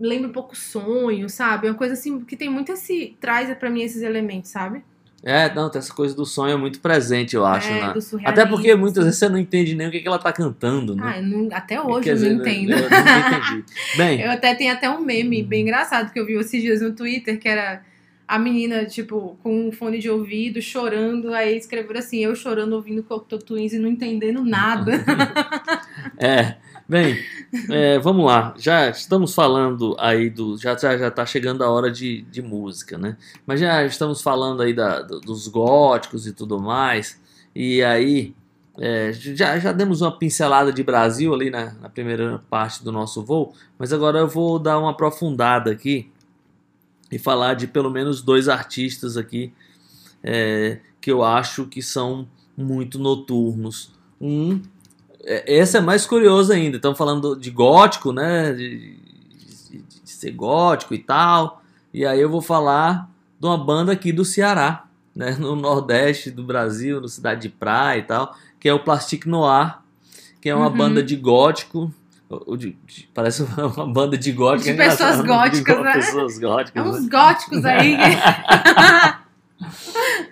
Lembra um pouco sonho, sabe? É uma coisa assim que tem muito esse. traz pra mim esses elementos, sabe? É, não, tem essa coisa do sonho é muito presente, eu acho. É, surrealismo, Até porque muitas vezes você não entende nem o que, que ela tá cantando, né? Ah, eu não- até hoje eu dizer, não entendo. Eu, eu entendi. Bem, Eu até tenho até um meme bem engraçado que eu vi esses dias no Twitter, que era a menina, tipo, com um fone de ouvido, chorando, aí escreveram assim, eu chorando ouvindo Cocteau Twins e não entendendo nada. É, bem, é, vamos lá. Já estamos falando aí do. Já, já, já tá chegando a hora de, de música, né? Mas já estamos falando aí da, do- dos góticos e tudo mais. E aí, é, já, já demos uma pincelada de Brasil ali na, na primeira parte do nosso voo. Mas agora eu vou dar uma aprofundada aqui e falar de pelo menos dois artistas aqui é, que eu acho que são muito noturnos. Um Esse é mais curioso ainda. Estamos falando de gótico, né? De, de- de ser gótico e tal. E aí eu vou falar de uma banda aqui do Ceará, né? No Nordeste do Brasil, no Cidade de Praia e tal, que é o Plastic Noir, que é uma Uhum. banda de gótico. de- parece uma banda de gótico. De é pessoas de góticas, gó- né? Pessoas góticas. É né? uns góticos aí.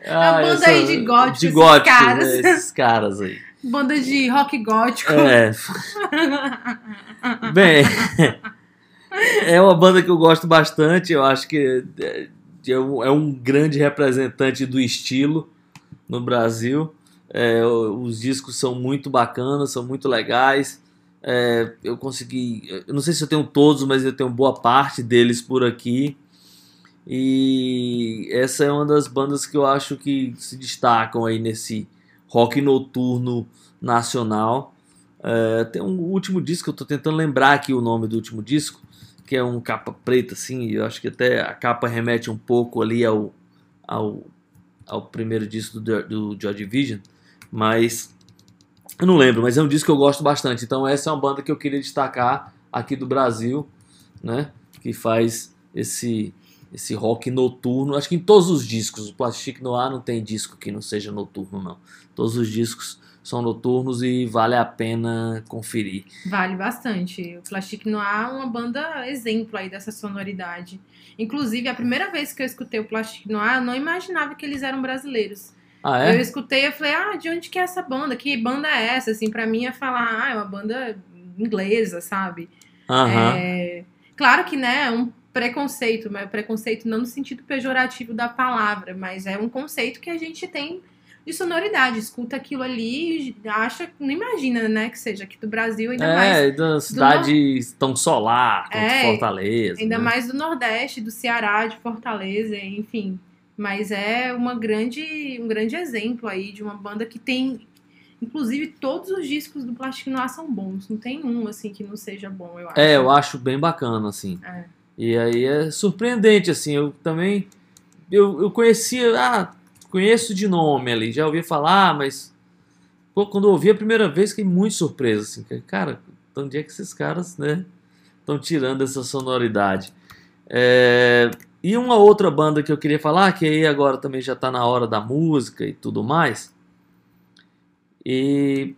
Ah, banda essa- aí de góticos, de góticos, caras. né? Esses caras aí. Banda de rock gótico. É. Bem, é uma banda que eu gosto bastante. Eu acho que é, é um, é um grande representante do estilo no Brasil. É, os discos são muito bacanas, são muito legais. É, eu consegui, eu não sei se eu tenho todos, mas eu tenho boa parte deles por aqui. E essa é uma das bandas que eu acho que se destacam aí nesse rock noturno nacional. É, tem um último disco, eu tô tentando lembrar aqui o nome do último disco, que é um capa preta, assim, eu acho que até a capa remete um pouco ali ao, ao, ao primeiro disco do, do Joy Division, mas eu não lembro, mas é um disco que eu gosto bastante. Então essa é uma banda que eu queria destacar aqui do Brasil, né, que faz esse esse rock noturno, acho que em todos os discos, o Plastic Noir não tem disco que não seja noturno não. Todos os discos são noturnos e vale a pena conferir. Vale bastante. O Plastic Noir é uma banda exemplo aí dessa sonoridade. Inclusive, a primeira vez que eu escutei o Plastic Noir, eu não imaginava que eles eram brasileiros. Ah, Eu é? escutei e falei, ah, de onde que é essa banda? Que banda é essa? Assim, pra mim é falar, ah, é uma banda inglesa, sabe? É, Claro que, né, um preconceito, mas preconceito não no sentido pejorativo da palavra, mas é um conceito que a gente tem de sonoridade. Escuta aquilo ali e acha, não imagina, né, que seja aqui do Brasil, ainda mais É, da cidade tão solar, quanto É, Fortaleza. Ainda né? mais do Nordeste, do Ceará, de Fortaleza, enfim. Mas é uma grande, um grande exemplo aí de uma banda que tem. Inclusive, todos os discos do Plastic Noir são bons. Não tem um, assim, que não seja bom, eu acho. É, eu acho bem bacana, assim. É. E aí é surpreendente, assim, eu também. Eu, eu conhecia, ah, conheço de nome ali, já ouvi falar, mas. Pô, quando eu ouvi a primeira vez, fiquei muito surpreso, assim. Cara, de onde é que esses caras, né, estão tirando essa sonoridade? É, e uma outra banda que eu queria falar, que aí agora também já tá na hora da música e tudo mais. E.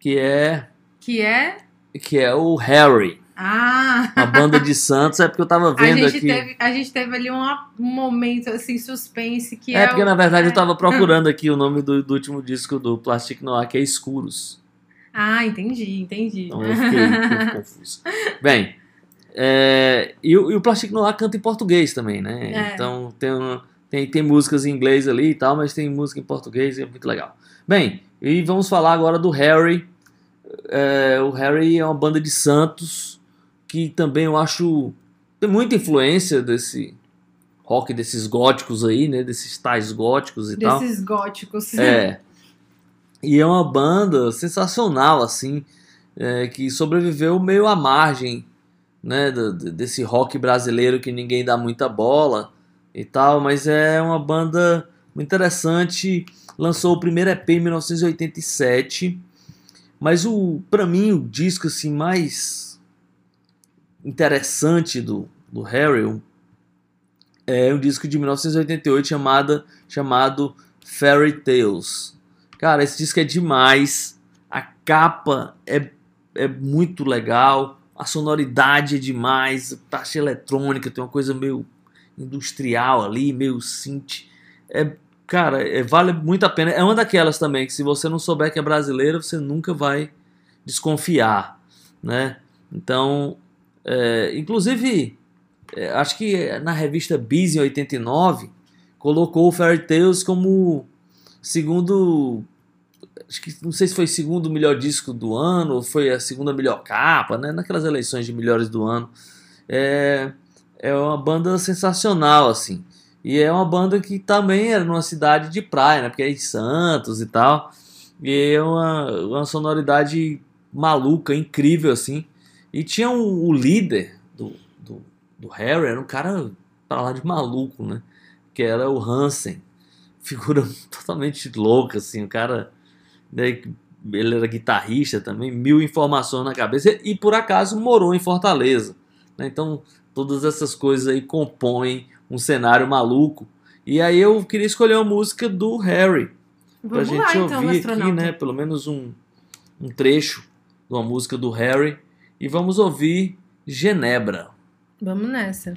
Que é. Que é. Que é o Harry. Ah! Uma banda de Santos, é porque eu tava A vendo gente, aqui. teve, a gente teve ali um, um momento assim, suspense que É, é. porque o- na verdade eu é. tava procurando aqui o nome do, do último disco do Plastic Noir, que é Escuros. Ah, entendi, entendi. Então eu fiquei, fiquei confuso. Bem, é, e, o- e o Plastic Noir canta em português também, né? É. Então tem, uma- tem, tem músicas em inglês ali e tal, mas tem música em português e é muito legal. Bem, e vamos falar agora do Harry. É, o Harry é uma banda de Santos que também eu acho tem muita influência desse rock desses góticos aí, né? Desses tais góticos e tal. Desses góticos. É. E é uma banda sensacional, assim, é, que sobreviveu meio à margem, né, desse rock brasileiro que ninguém dá muita bola e tal, mas é uma banda muito interessante. Lançou o primeiro EP em 1987, mas o, para mim, o disco assim mais interessante do, do Harry é um disco de 1988 chamada, chamado Fairy Tales. Cara, esse disco é demais. A capa é, é muito legal. A sonoridade é demais. Taxa eletrônica tem uma coisa meio industrial ali, meio synth. É, cara, é, vale muito a pena. É uma daquelas também que se você não souber que é brasileira, você nunca vai desconfiar, né? Então, é, inclusive, é, acho que na revista Biz em 89 colocou o Fairy Tales como segundo acho que não sei se foi segundo melhor disco do ano ou foi a segunda melhor capa, né? Naquelas eleições de melhores do ano. É, é uma banda sensacional, assim. E é uma banda que também era numa cidade de praia, né? Porque é em Santos e tal. E é uma, uma sonoridade maluca, incrível, assim. E tinha um, o líder do, do, do Harry, era um cara pra lá de maluco, né? Que era o Hansen. Figura totalmente louca, assim. O cara né, ele era guitarrista também, mil informações na cabeça e por acaso morou em Fortaleza. Né? Então todas essas coisas aí compõem um cenário maluco. E aí eu queria escolher uma música do Harry pra Vamos gente lá, então, ouvir aqui, astronauta. né? Pelo menos um, um trecho de uma música do Harry. E vamos ouvir Genebra. Vamos nessa.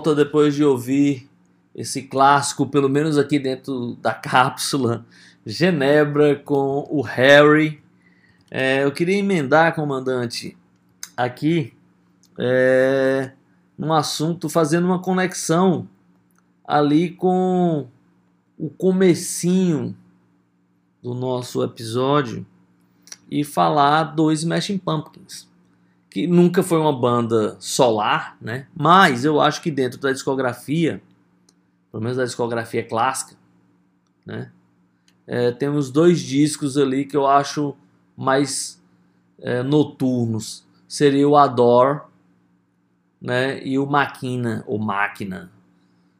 Volta depois de ouvir esse clássico, pelo menos aqui dentro da cápsula, Genebra com o Harry. É, eu queria emendar, comandante, aqui é, num assunto, fazendo uma conexão ali com o comecinho do nosso episódio e falar do Smashing Pumpkins que nunca foi uma banda solar, né? Mas eu acho que dentro da discografia, pelo menos da discografia clássica, né? É, temos dois discos ali que eu acho mais é, noturnos. Seria o Adore, né? E o Máquina, ou Máquina,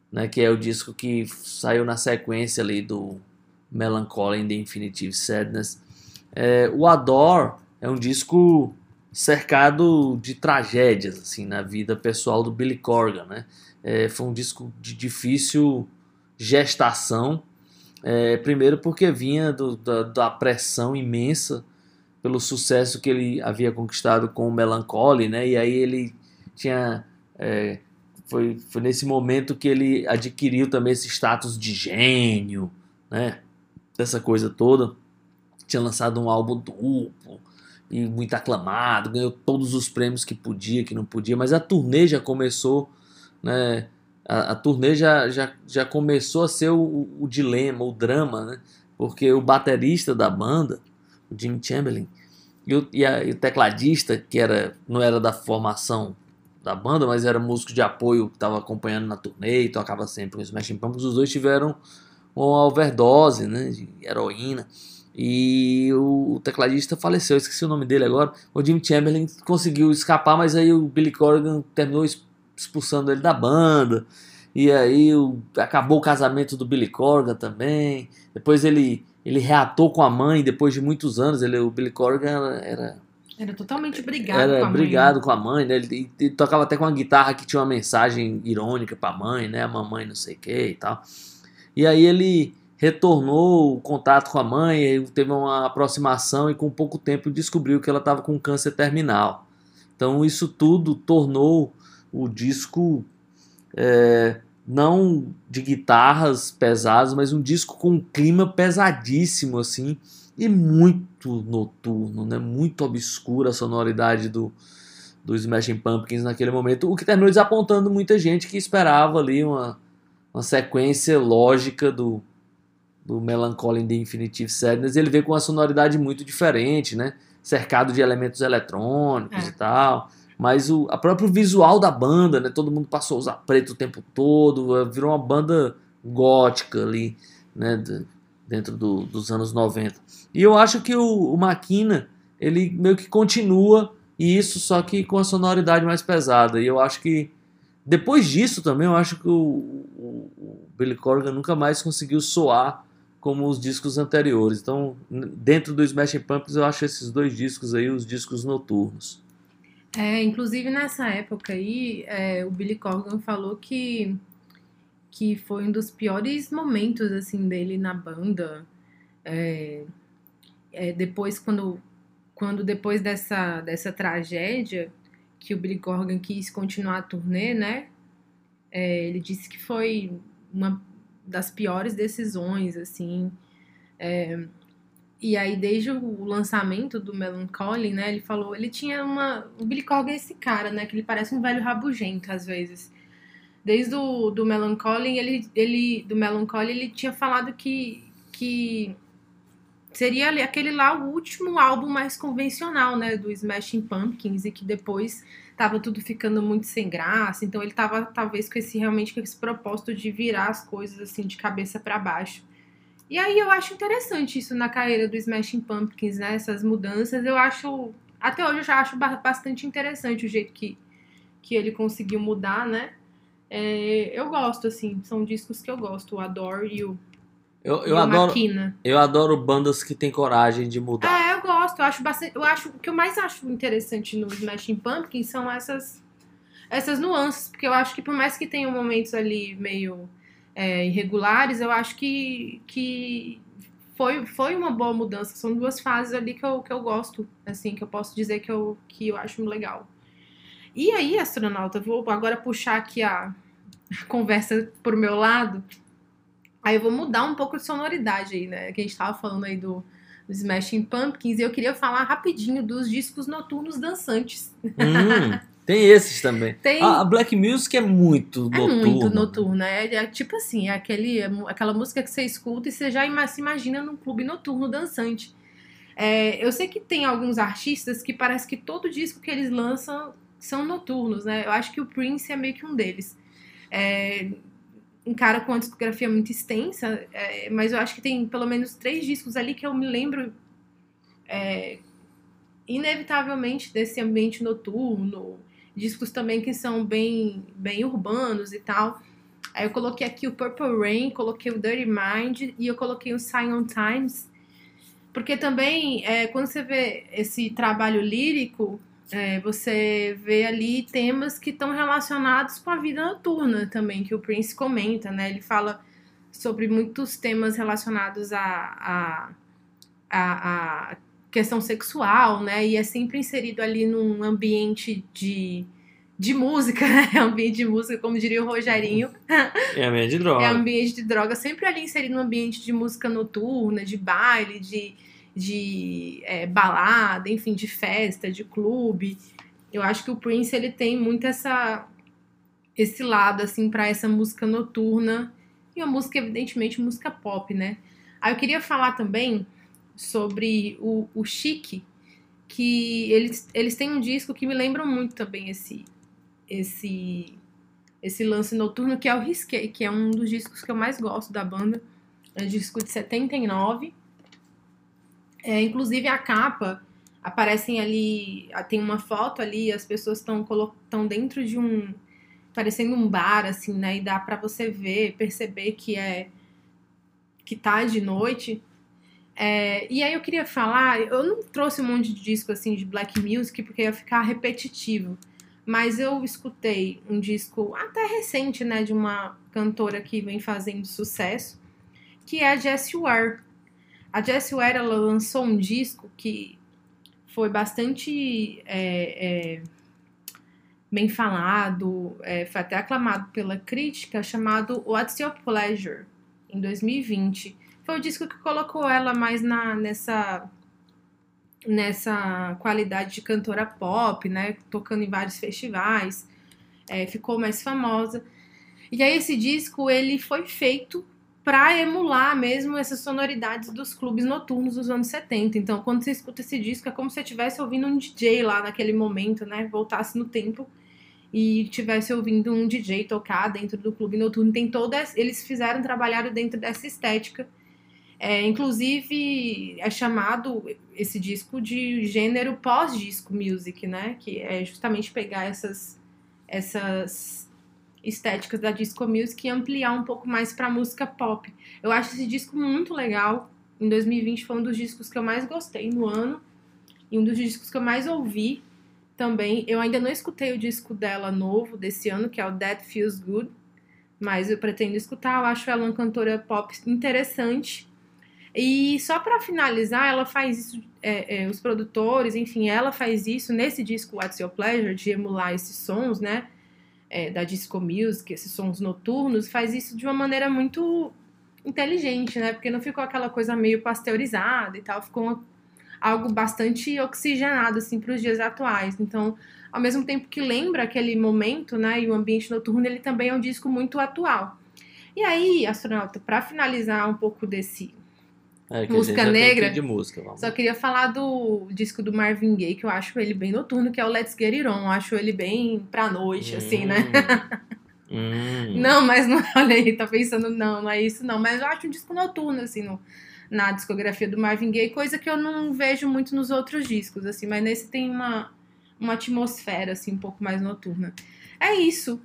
né? Que é o disco que saiu na sequência ali do Melancholy and the Infinitive Sadness. É, o Adore é um disco cercado de tragédias assim na vida pessoal do Billy Corgan, né? É, foi um disco de difícil gestação, é, primeiro porque vinha do, da, da pressão imensa pelo sucesso que ele havia conquistado com o Melancholy, né? E aí ele tinha é, foi, foi nesse momento que ele adquiriu também esse status de gênio, né? Essa coisa toda. Tinha lançado um álbum duplo e muito aclamado, ganhou todos os prêmios que podia, que não podia, mas a turnê já começou, né? A, a turnê já, já, já começou a ser o, o dilema, o drama, né? Porque o baterista da banda, o Jim Chamberlain, e o, e, a, e o tecladista, que era, não era da formação da banda, mas era músico de apoio que estava acompanhando na turnê e tocava sempre com os Smashing Pumpkins, os dois tiveram uma overdose né, de heroína. E o tecladista faleceu, eu esqueci o nome dele agora. O Jim Chamberlain conseguiu escapar, mas aí o Billy Corgan terminou expulsando ele da banda. E aí o, acabou o casamento do Billy Corgan também. Depois ele, ele reatou com a mãe depois de muitos anos. Ele, o Billy Corgan era, Era totalmente brigado era com a mãe. brigado com a mãe, né? Ele, ele tocava até com uma guitarra que tinha uma mensagem irônica pra mãe, né? A mamãe não sei o que e tal. E aí ele retornou o contato com a mãe, teve uma aproximação e com pouco tempo descobriu que ela estava com câncer terminal. Então isso tudo tornou o disco é, não de guitarras pesadas, mas um disco com um clima pesadíssimo assim e muito noturno, né? Muito obscura a sonoridade do do Smashing Pumpkins naquele momento, o que terminou desapontando muita gente que esperava ali uma, uma sequência lógica do do Melancholy in the Infinitive Sadness, ele veio com uma sonoridade muito diferente, né? Cercado de elementos eletrônicos É. e tal. Mas o a próprio visual da banda, né? Todo mundo passou a usar preto o tempo todo, eh, virou uma banda gótica ali, né? de- dentro do- dos anos 90. E eu acho que o, o Maquina, ele meio que continua isso, só que com a sonoridade mais pesada. E eu acho que depois disso também, eu acho que o, o- o Billy Corgan nunca mais conseguiu soar como os discos anteriores. Então, dentro do Smashing Pumpkins, eu acho esses dois discos aí os discos noturnos. É, inclusive nessa época aí, é, o Billy Corgan falou que, que foi um dos piores momentos assim dele na banda. É, é, depois, quando, quando depois dessa, dessa tragédia, que o Billy Corgan quis continuar a turnê, né? É, ele disse que foi uma das piores decisões, assim. É, e aí, desde o lançamento do Melancholy, né, ele falou, ele tinha uma... O Billy Corgan é esse cara, né, que ele parece um velho rabugento, às vezes. Desde o do Melancholy, ele, ele, do Melancholy, ele tinha falado que, que seria aquele lá o último álbum mais convencional, né, do Smashing Pumpkins, e que depois tava tudo ficando muito sem graça, então ele tava talvez com esse realmente com esse propósito de virar as coisas assim de cabeça para baixo. E aí eu acho interessante isso na carreira do Smashing Pumpkins, né, essas mudanças, eu acho até hoje eu já acho ba- bastante interessante o jeito que que ele conseguiu mudar, né? É, eu gosto assim, são discos que eu gosto, o Adore e o, Eu, eu, adoro, Maquina. eu adoro bandas que têm coragem de mudar. É, eu gosto. Eu acho bastante. Eu acho o que eu mais acho interessante no Smashing Pumpkins são essas essas nuances, porque eu acho que por mais que tenham momentos ali meio é, irregulares, eu acho que, que foi, foi uma boa mudança. São duas fases ali que eu, que eu gosto, assim, que eu posso dizer que eu, que eu acho legal. E aí, astronauta, vou agora puxar aqui a a conversa pro meu lado. Aí eu vou mudar um pouco de sonoridade aí, né? Que a gente tava falando aí do, do Smashing Pumpkins. E eu queria falar rapidinho dos discos noturnos dançantes. Hum, tem esses também. Tem. A, a Black Music é muito É noturno. muito noturno, é, é tipo assim, é aquele, é aquela música que você escuta e você já ima- se imagina num clube noturno dançante. É, eu sei que tem alguns artistas que parece que todo disco que eles lançam são noturnos, né? Eu acho que o Prince é meio que um deles. É, um cara com uma discografia muito extensa, é, mas eu acho que tem pelo menos três discos ali que eu me lembro é, inevitavelmente desse ambiente noturno, discos também que são bem, bem urbanos e tal. Aí eu coloquei aqui o Purple Rain, coloquei o Dirty Mind e eu coloquei o Silent Times. Porque também, é, quando você vê esse trabalho lírico, é, você vê ali temas que estão relacionados com a vida noturna também, que o Prince comenta, né? Ele fala sobre muitos temas relacionados a, a, a, a questão sexual, né? E é sempre inserido ali num ambiente de, de música, né? Ambiente de música, como diria o Rogerinho. É a minha de droga. É ambiente de droga, sempre ali inserido no ambiente de música noturna, de baile, de, de é, balada, enfim, de festa, de clube. Eu acho que o Prince ele tem muito essa esse lado assim para essa música noturna e a música evidentemente música pop, né? Aí eu queria falar também sobre o, o Chic, que eles, eles têm um disco que me lembram muito também esse esse esse lance noturno que é o Risqué, que é um dos discos que eu mais gosto da banda. É um disco de 79. É, inclusive a capa aparecem ali, ah, tem uma foto ali, as pessoas estão dentro de um parecendo um bar assim, né? E dá pra você ver, perceber que é que tá de noite. É, e aí eu queria falar, eu não trouxe um monte de disco assim de black music porque ia ficar repetitivo. Mas eu escutei um disco até recente, né, de uma cantora que vem fazendo sucesso, que é a Jessie Ware. A Jessie Ware, ela lançou um disco que foi bastante é, é, bem falado, é, foi até aclamado pela crítica, chamado What's Your Pleasure, em 2020. Foi o disco que colocou ela mais na, nessa nessa qualidade de cantora pop, né? Tocando em vários festivais, é, ficou mais famosa. E aí esse disco ele foi feito para emular mesmo essas sonoridades dos clubes noturnos dos anos 70. Então, quando você escuta esse disco, é como se você estivesse ouvindo um DJ lá naquele momento, né? Voltasse no tempo e estivesse ouvindo um DJ tocar dentro do clube noturno. Tem toda, eles fizeram trabalhar dentro dessa estética. É, inclusive, é chamado esse disco de gênero pós-disco music, né? Que é justamente pegar essas, essas estéticas da disco music e ampliar um pouco mais para música pop. Eu acho esse disco muito legal. Em 2020 foi um dos discos que eu mais gostei no ano e um dos discos que eu mais ouvi também. Eu ainda não escutei o disco dela novo desse ano, que é o That Feels Good, mas eu pretendo escutar. Eu acho ela uma cantora pop interessante. E só para finalizar, ela faz isso, é, é, os produtores, enfim, ela faz isso nesse disco What's Your Pleasure, de emular esses sons, né? É, da disco music, esses sons noturnos, faz isso de uma maneira muito inteligente, né? Porque não ficou aquela coisa meio pasteurizada e tal, ficou uma, algo bastante oxigenado assim para os dias atuais. Então, ao mesmo tempo que lembra aquele momento, né, e o ambiente noturno, ele também é um disco muito atual. E aí, astronauta, para finalizar um pouco desse É, Música negra. De música, vamos. Só queria falar do disco do Marvin Gaye, que eu acho ele bem noturno, que é o Let's Get It On. Eu acho ele bem pra noite, assim, né? Hum. Não, mas não, olha aí, tá pensando, não, não é isso não. Mas eu acho um disco noturno, assim, no- na discografia do Marvin Gaye, coisa que eu não vejo muito nos outros discos, assim, mas nesse tem uma, uma atmosfera, assim, um pouco mais noturna. É isso.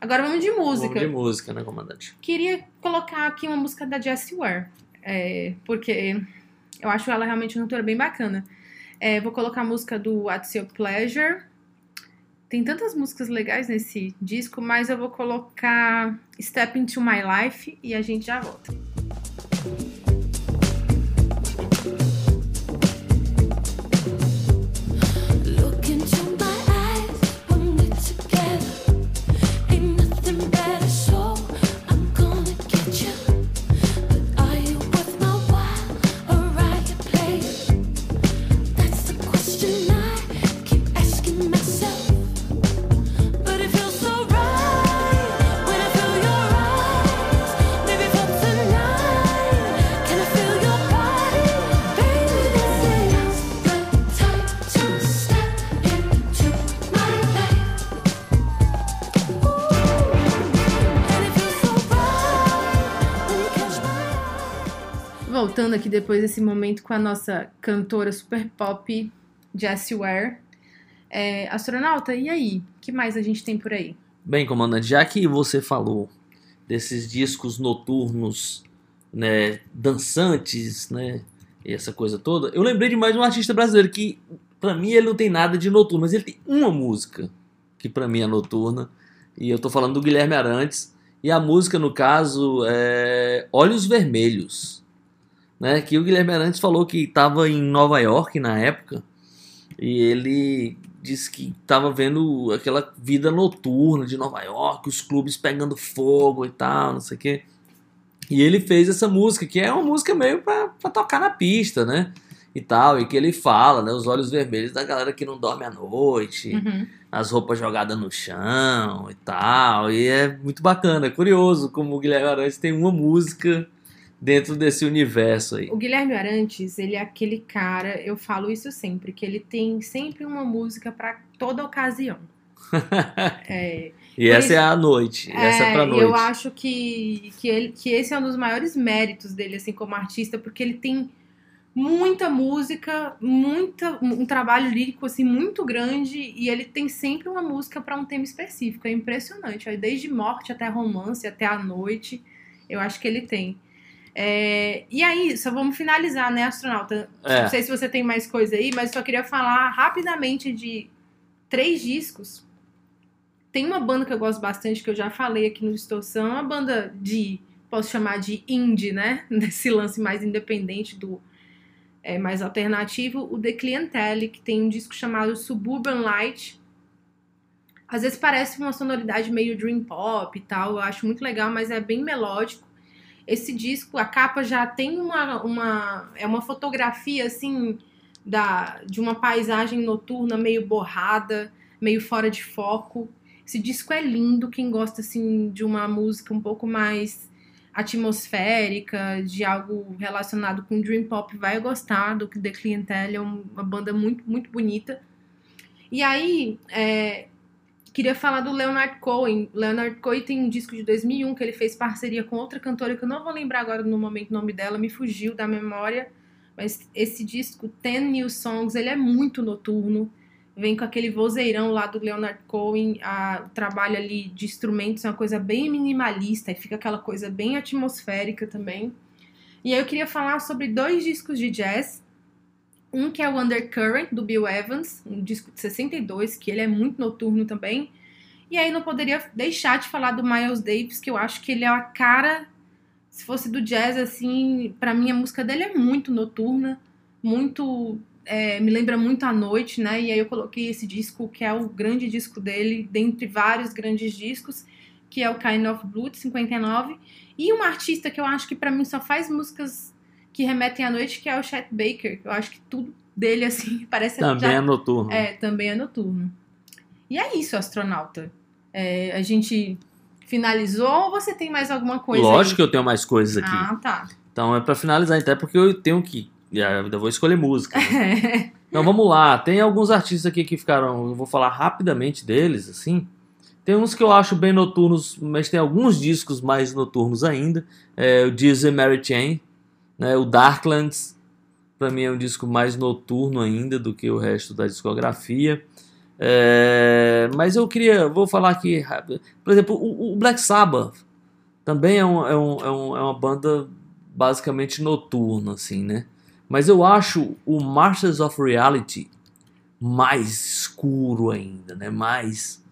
Agora vamos de música. Vamos de música, né, comandante? Queria colocar aqui uma música da Jessie Ware, é, porque eu acho ela realmente uma cantora bem bacana. É, vou colocar a música do What's Your Pleasure. Tem tantas músicas legais nesse disco, mas eu vou colocar Step Into My Life e a gente já volta. Voltando aqui depois desse momento com a nossa cantora super pop, Jessie Ware. É, astronauta, e aí? Que mais a gente tem por aí? Bem, comandante, já que você falou desses discos noturnos, né, dançantes, né, e essa coisa toda, eu lembrei de mais um artista brasileiro que, pra mim, ele não tem nada de noturno, mas ele tem uma música que pra mim é noturna, e eu tô falando do Guilherme Arantes, e a música, no caso, é Olhos Vermelhos, né, que o Guilherme Arantes falou que estava em Nova York na época, e ele disse que estava vendo aquela vida noturna de Nova York, os clubes pegando fogo e tal, não sei o quê. E ele fez essa música, que é uma música meio pra tocar na pista, né? E tal, e que ele fala, né? Os olhos vermelhos da galera que não dorme à noite, Uhum. as roupas jogadas no chão e tal. E é muito bacana, é curioso como o Guilherme Arantes tem uma música dentro desse universo aí. O Guilherme Arantes, ele é aquele cara, eu falo isso sempre, que ele tem sempre uma música pra toda ocasião. É, E essa é a noite, essa é pra noite. Eu acho que, que, ele, que esse é um dos maiores méritos dele, assim, como artista, porque ele tem muita música, muita, um trabalho lírico, assim, muito grande, e ele tem sempre uma música pra um tema específico. É impressionante. Desde morte até romance, até a noite, eu acho que ele tem. É, e aí, só vamos finalizar, né, astronauta? É. Não sei se você tem mais coisa aí, mas só queria falar rapidamente de três discos. Tem uma banda que eu gosto bastante, que eu já falei aqui no Distorção, uma banda de, posso chamar de indie, né? Desse lance mais independente, do é, mais alternativo, o The Clientele, que tem um disco chamado Suburban Light. Às vezes parece uma sonoridade meio dream pop e tal, eu acho muito legal, mas é bem melódico. Esse disco, a capa já tem uma, uma é uma fotografia assim da de uma paisagem noturna meio borrada, meio fora de foco. Esse disco é lindo, quem gosta assim de uma música um pouco mais atmosférica, de algo relacionado com Dream Pop, vai gostar do que The Clientele, é um- uma banda muito, muito bonita. E aí, é, queria falar do Leonard Cohen. Leonard Cohen tem um disco de 2001 que ele fez parceria com outra cantora que eu não vou lembrar agora no momento o nome dela, me fugiu da memória. Mas esse disco, Ten New Songs, ele é muito noturno. Vem com aquele vozeirão lá do Leonard Cohen. A, o trabalho ali de instrumentos é uma coisa bem minimalista e fica aquela coisa bem atmosférica também. E aí eu queria falar sobre dois discos de jazz. Um que é o Undercurrent, do Bill Evans, um disco de 62, que ele é muito noturno também. E aí não poderia deixar de falar do Miles Davis, que eu acho que ele é a cara se fosse do jazz, assim, pra mim a música dele é muito noturna, muito. é, me lembra muito a noite, né? E aí eu coloquei esse disco, que é o grande disco dele, dentre vários grandes discos, que é o Kind of Blue, de 59. E um artista que eu acho que pra mim só faz músicas que remetem à noite, que é o Chet Baker. Eu acho que tudo dele, assim, parece Também já- é noturno. é, também é noturno. E é isso, astronauta. É, a gente finalizou ou você tem mais alguma coisa? Lógico que aí? eu tenho mais coisas aqui. Ah, tá. Então é pra finalizar, até porque eu tenho que. e Ainda vou escolher música. né? Então vamos lá. Tem alguns artistas aqui que ficaram. Eu vou falar rapidamente deles, assim. Tem uns que eu acho bem noturnos, mas tem alguns discos mais noturnos ainda. É, o Disney Mary Chain, né, o Darklands, pra mim é um disco mais noturno ainda do que o resto da discografia. É, mas eu queria, vou falar aqui, rápido. por exemplo, o, o Black Sabbath também é, um- é um- é um- é uma banda basicamente noturna, assim, né? Mas eu acho o Masters of Reality mais escuro ainda, né? Mais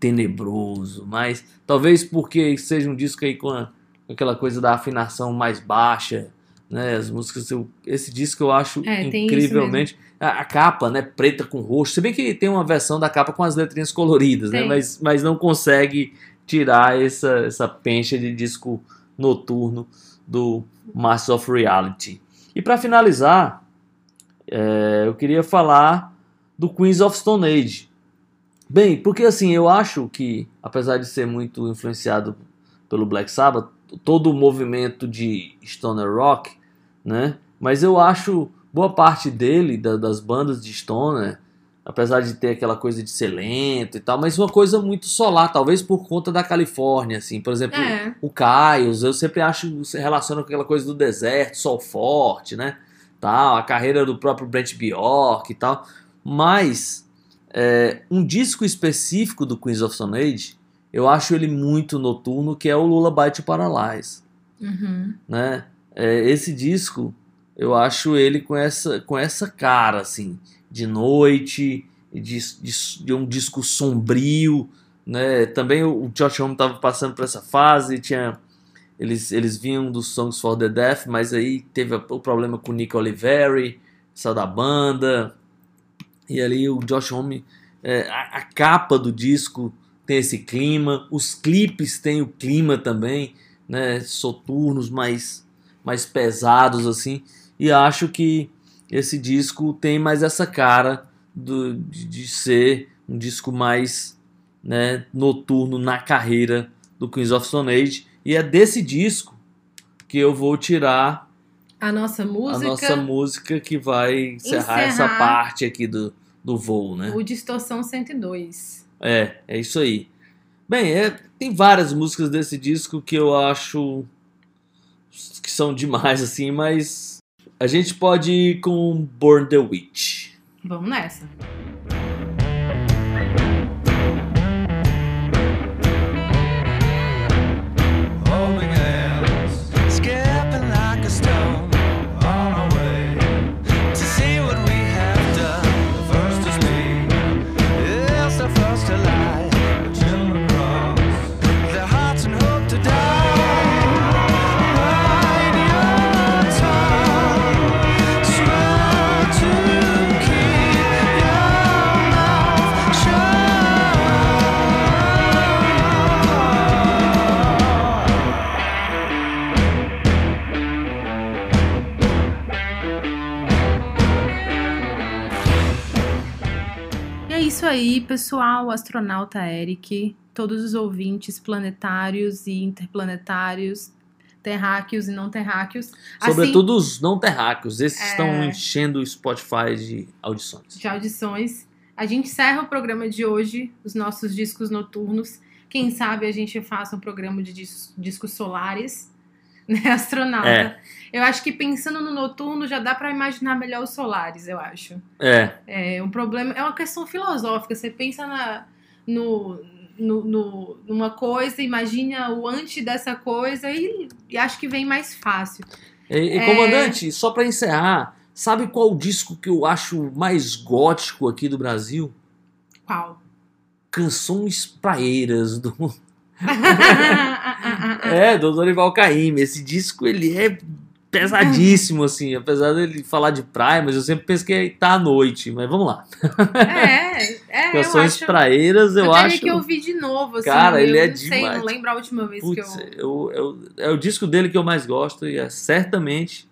tenebroso, mais talvez porque seja um disco aí com a- com aquela coisa da afinação mais baixa, né? As músicas, esse disco eu acho É, incrivelmente a, a capa, né? Preta com roxo. Se bem que tem uma versão da capa com as letrinhas coloridas, né? Tem. Mas, mas não consegue tirar essa, essa pencha de disco noturno do Masters of Reality. E para finalizar, é, eu queria falar do Queens of Stone Age. Bem, porque assim, eu acho que, apesar de ser muito influenciado pelo Black Sabbath, todo o movimento de stoner rock, né? Mas eu acho boa parte dele, da- das bandas de stoner, apesar de ter aquela coisa de ser lento e tal, mas uma coisa muito solar, talvez por conta da Califórnia, assim. Por exemplo, É. o Caios, eu sempre acho se relaciona com aquela coisa do deserto, sol forte, né? Tal, a carreira do próprio Brent Bjork e tal. Mas é, um disco específico do Queens of Stone Age, eu acho ele muito noturno, que é o Lullaby to Paralyze, Uhum. né? É, esse disco, eu acho ele com essa, com essa cara, assim, de noite, de, de, de um disco sombrio, né? Também o Josh Homme estava passando por essa fase, tinha eles, eles vinham dos Songs for the Deaf, mas aí teve o problema com o Nick Oliveri, saiu da banda, e ali o Josh Homme, é, a, a capa do disco tem esse clima, os clipes têm o clima também, né? Soturnos, mais, mais pesados assim, e acho que esse disco tem mais essa cara do, de, de ser um disco mais né, noturno na carreira do Queens of Stone Age. E é desse disco que eu vou tirar A nossa música, a nossa música que vai encerrar, essa Encerrar. parte aqui do, do voo, né? o Distorção 102. É, é isso aí. Bem, é, tem várias músicas desse disco que eu acho que são demais, assim, mas a gente pode ir com Born the Witch. Vamos nessa. Pessoal, astronauta Eric, todos os ouvintes planetários e interplanetários. terráqueos e não terráqueos. Assim, Sobretudo os não terráqueos, esses É. estão enchendo o Spotify de audições. de audições. A gente encerra o programa de hoje, os nossos discos noturnos. Quem sabe a gente faça um programa de dis- discos solares, né, astronauta. É. Eu acho que pensando no noturno já dá pra imaginar melhor os solares, eu acho. É, É um problema, é uma questão filosófica. Você pensa na, no, no, no- numa coisa, imagina o antes dessa coisa e, e acho que vem mais fácil. E, É. comandante, só pra encerrar, sabe qual o disco que eu acho mais gótico aqui do Brasil? Qual? Canções Praeiras do É, do Dorival Caymmi. Esse disco ele é pesadíssimo assim, apesar dele falar de praia, mas eu sempre penso que tá à noite, mas vamos lá. É, é, eu Canções acho. Praeiras eu, eu acho que ouvir de novo, assim. Cara, eu ele é não sei, demais. não lembro a última vez Putz, que eu. eu, eu- é o disco dele que eu mais gosto e é certamente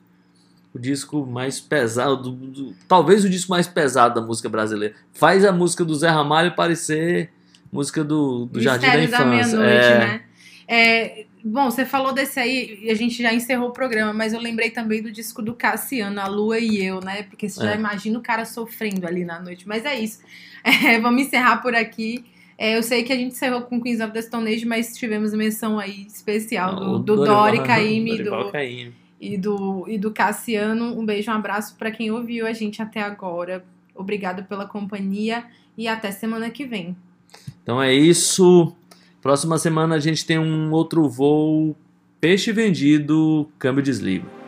o disco mais pesado, do- do- talvez o disco mais pesado da música brasileira. Faz a música do Zé Ramalho parecer música do, do Jardim da da Infância. É, né? É, bom, você falou desse aí e a gente já encerrou o programa, mas eu lembrei também do disco do Cassiano, A Lua e Eu, né? Porque você já É. imagina o cara sofrendo ali na noite. Mas é isso. É, vamos encerrar por aqui. É, eu sei que a gente encerrou com Queens of the Stone Age, mas tivemos menção aí especial do, o do Dorival- Dori Caymmi e do, e do, e do Cassiano. Um beijo, um abraço para quem ouviu a gente até agora. Obrigado pela companhia e até semana que vem. Então é isso. Próxima semana a gente tem um outro voo. Peixe vendido, câmbio desligo.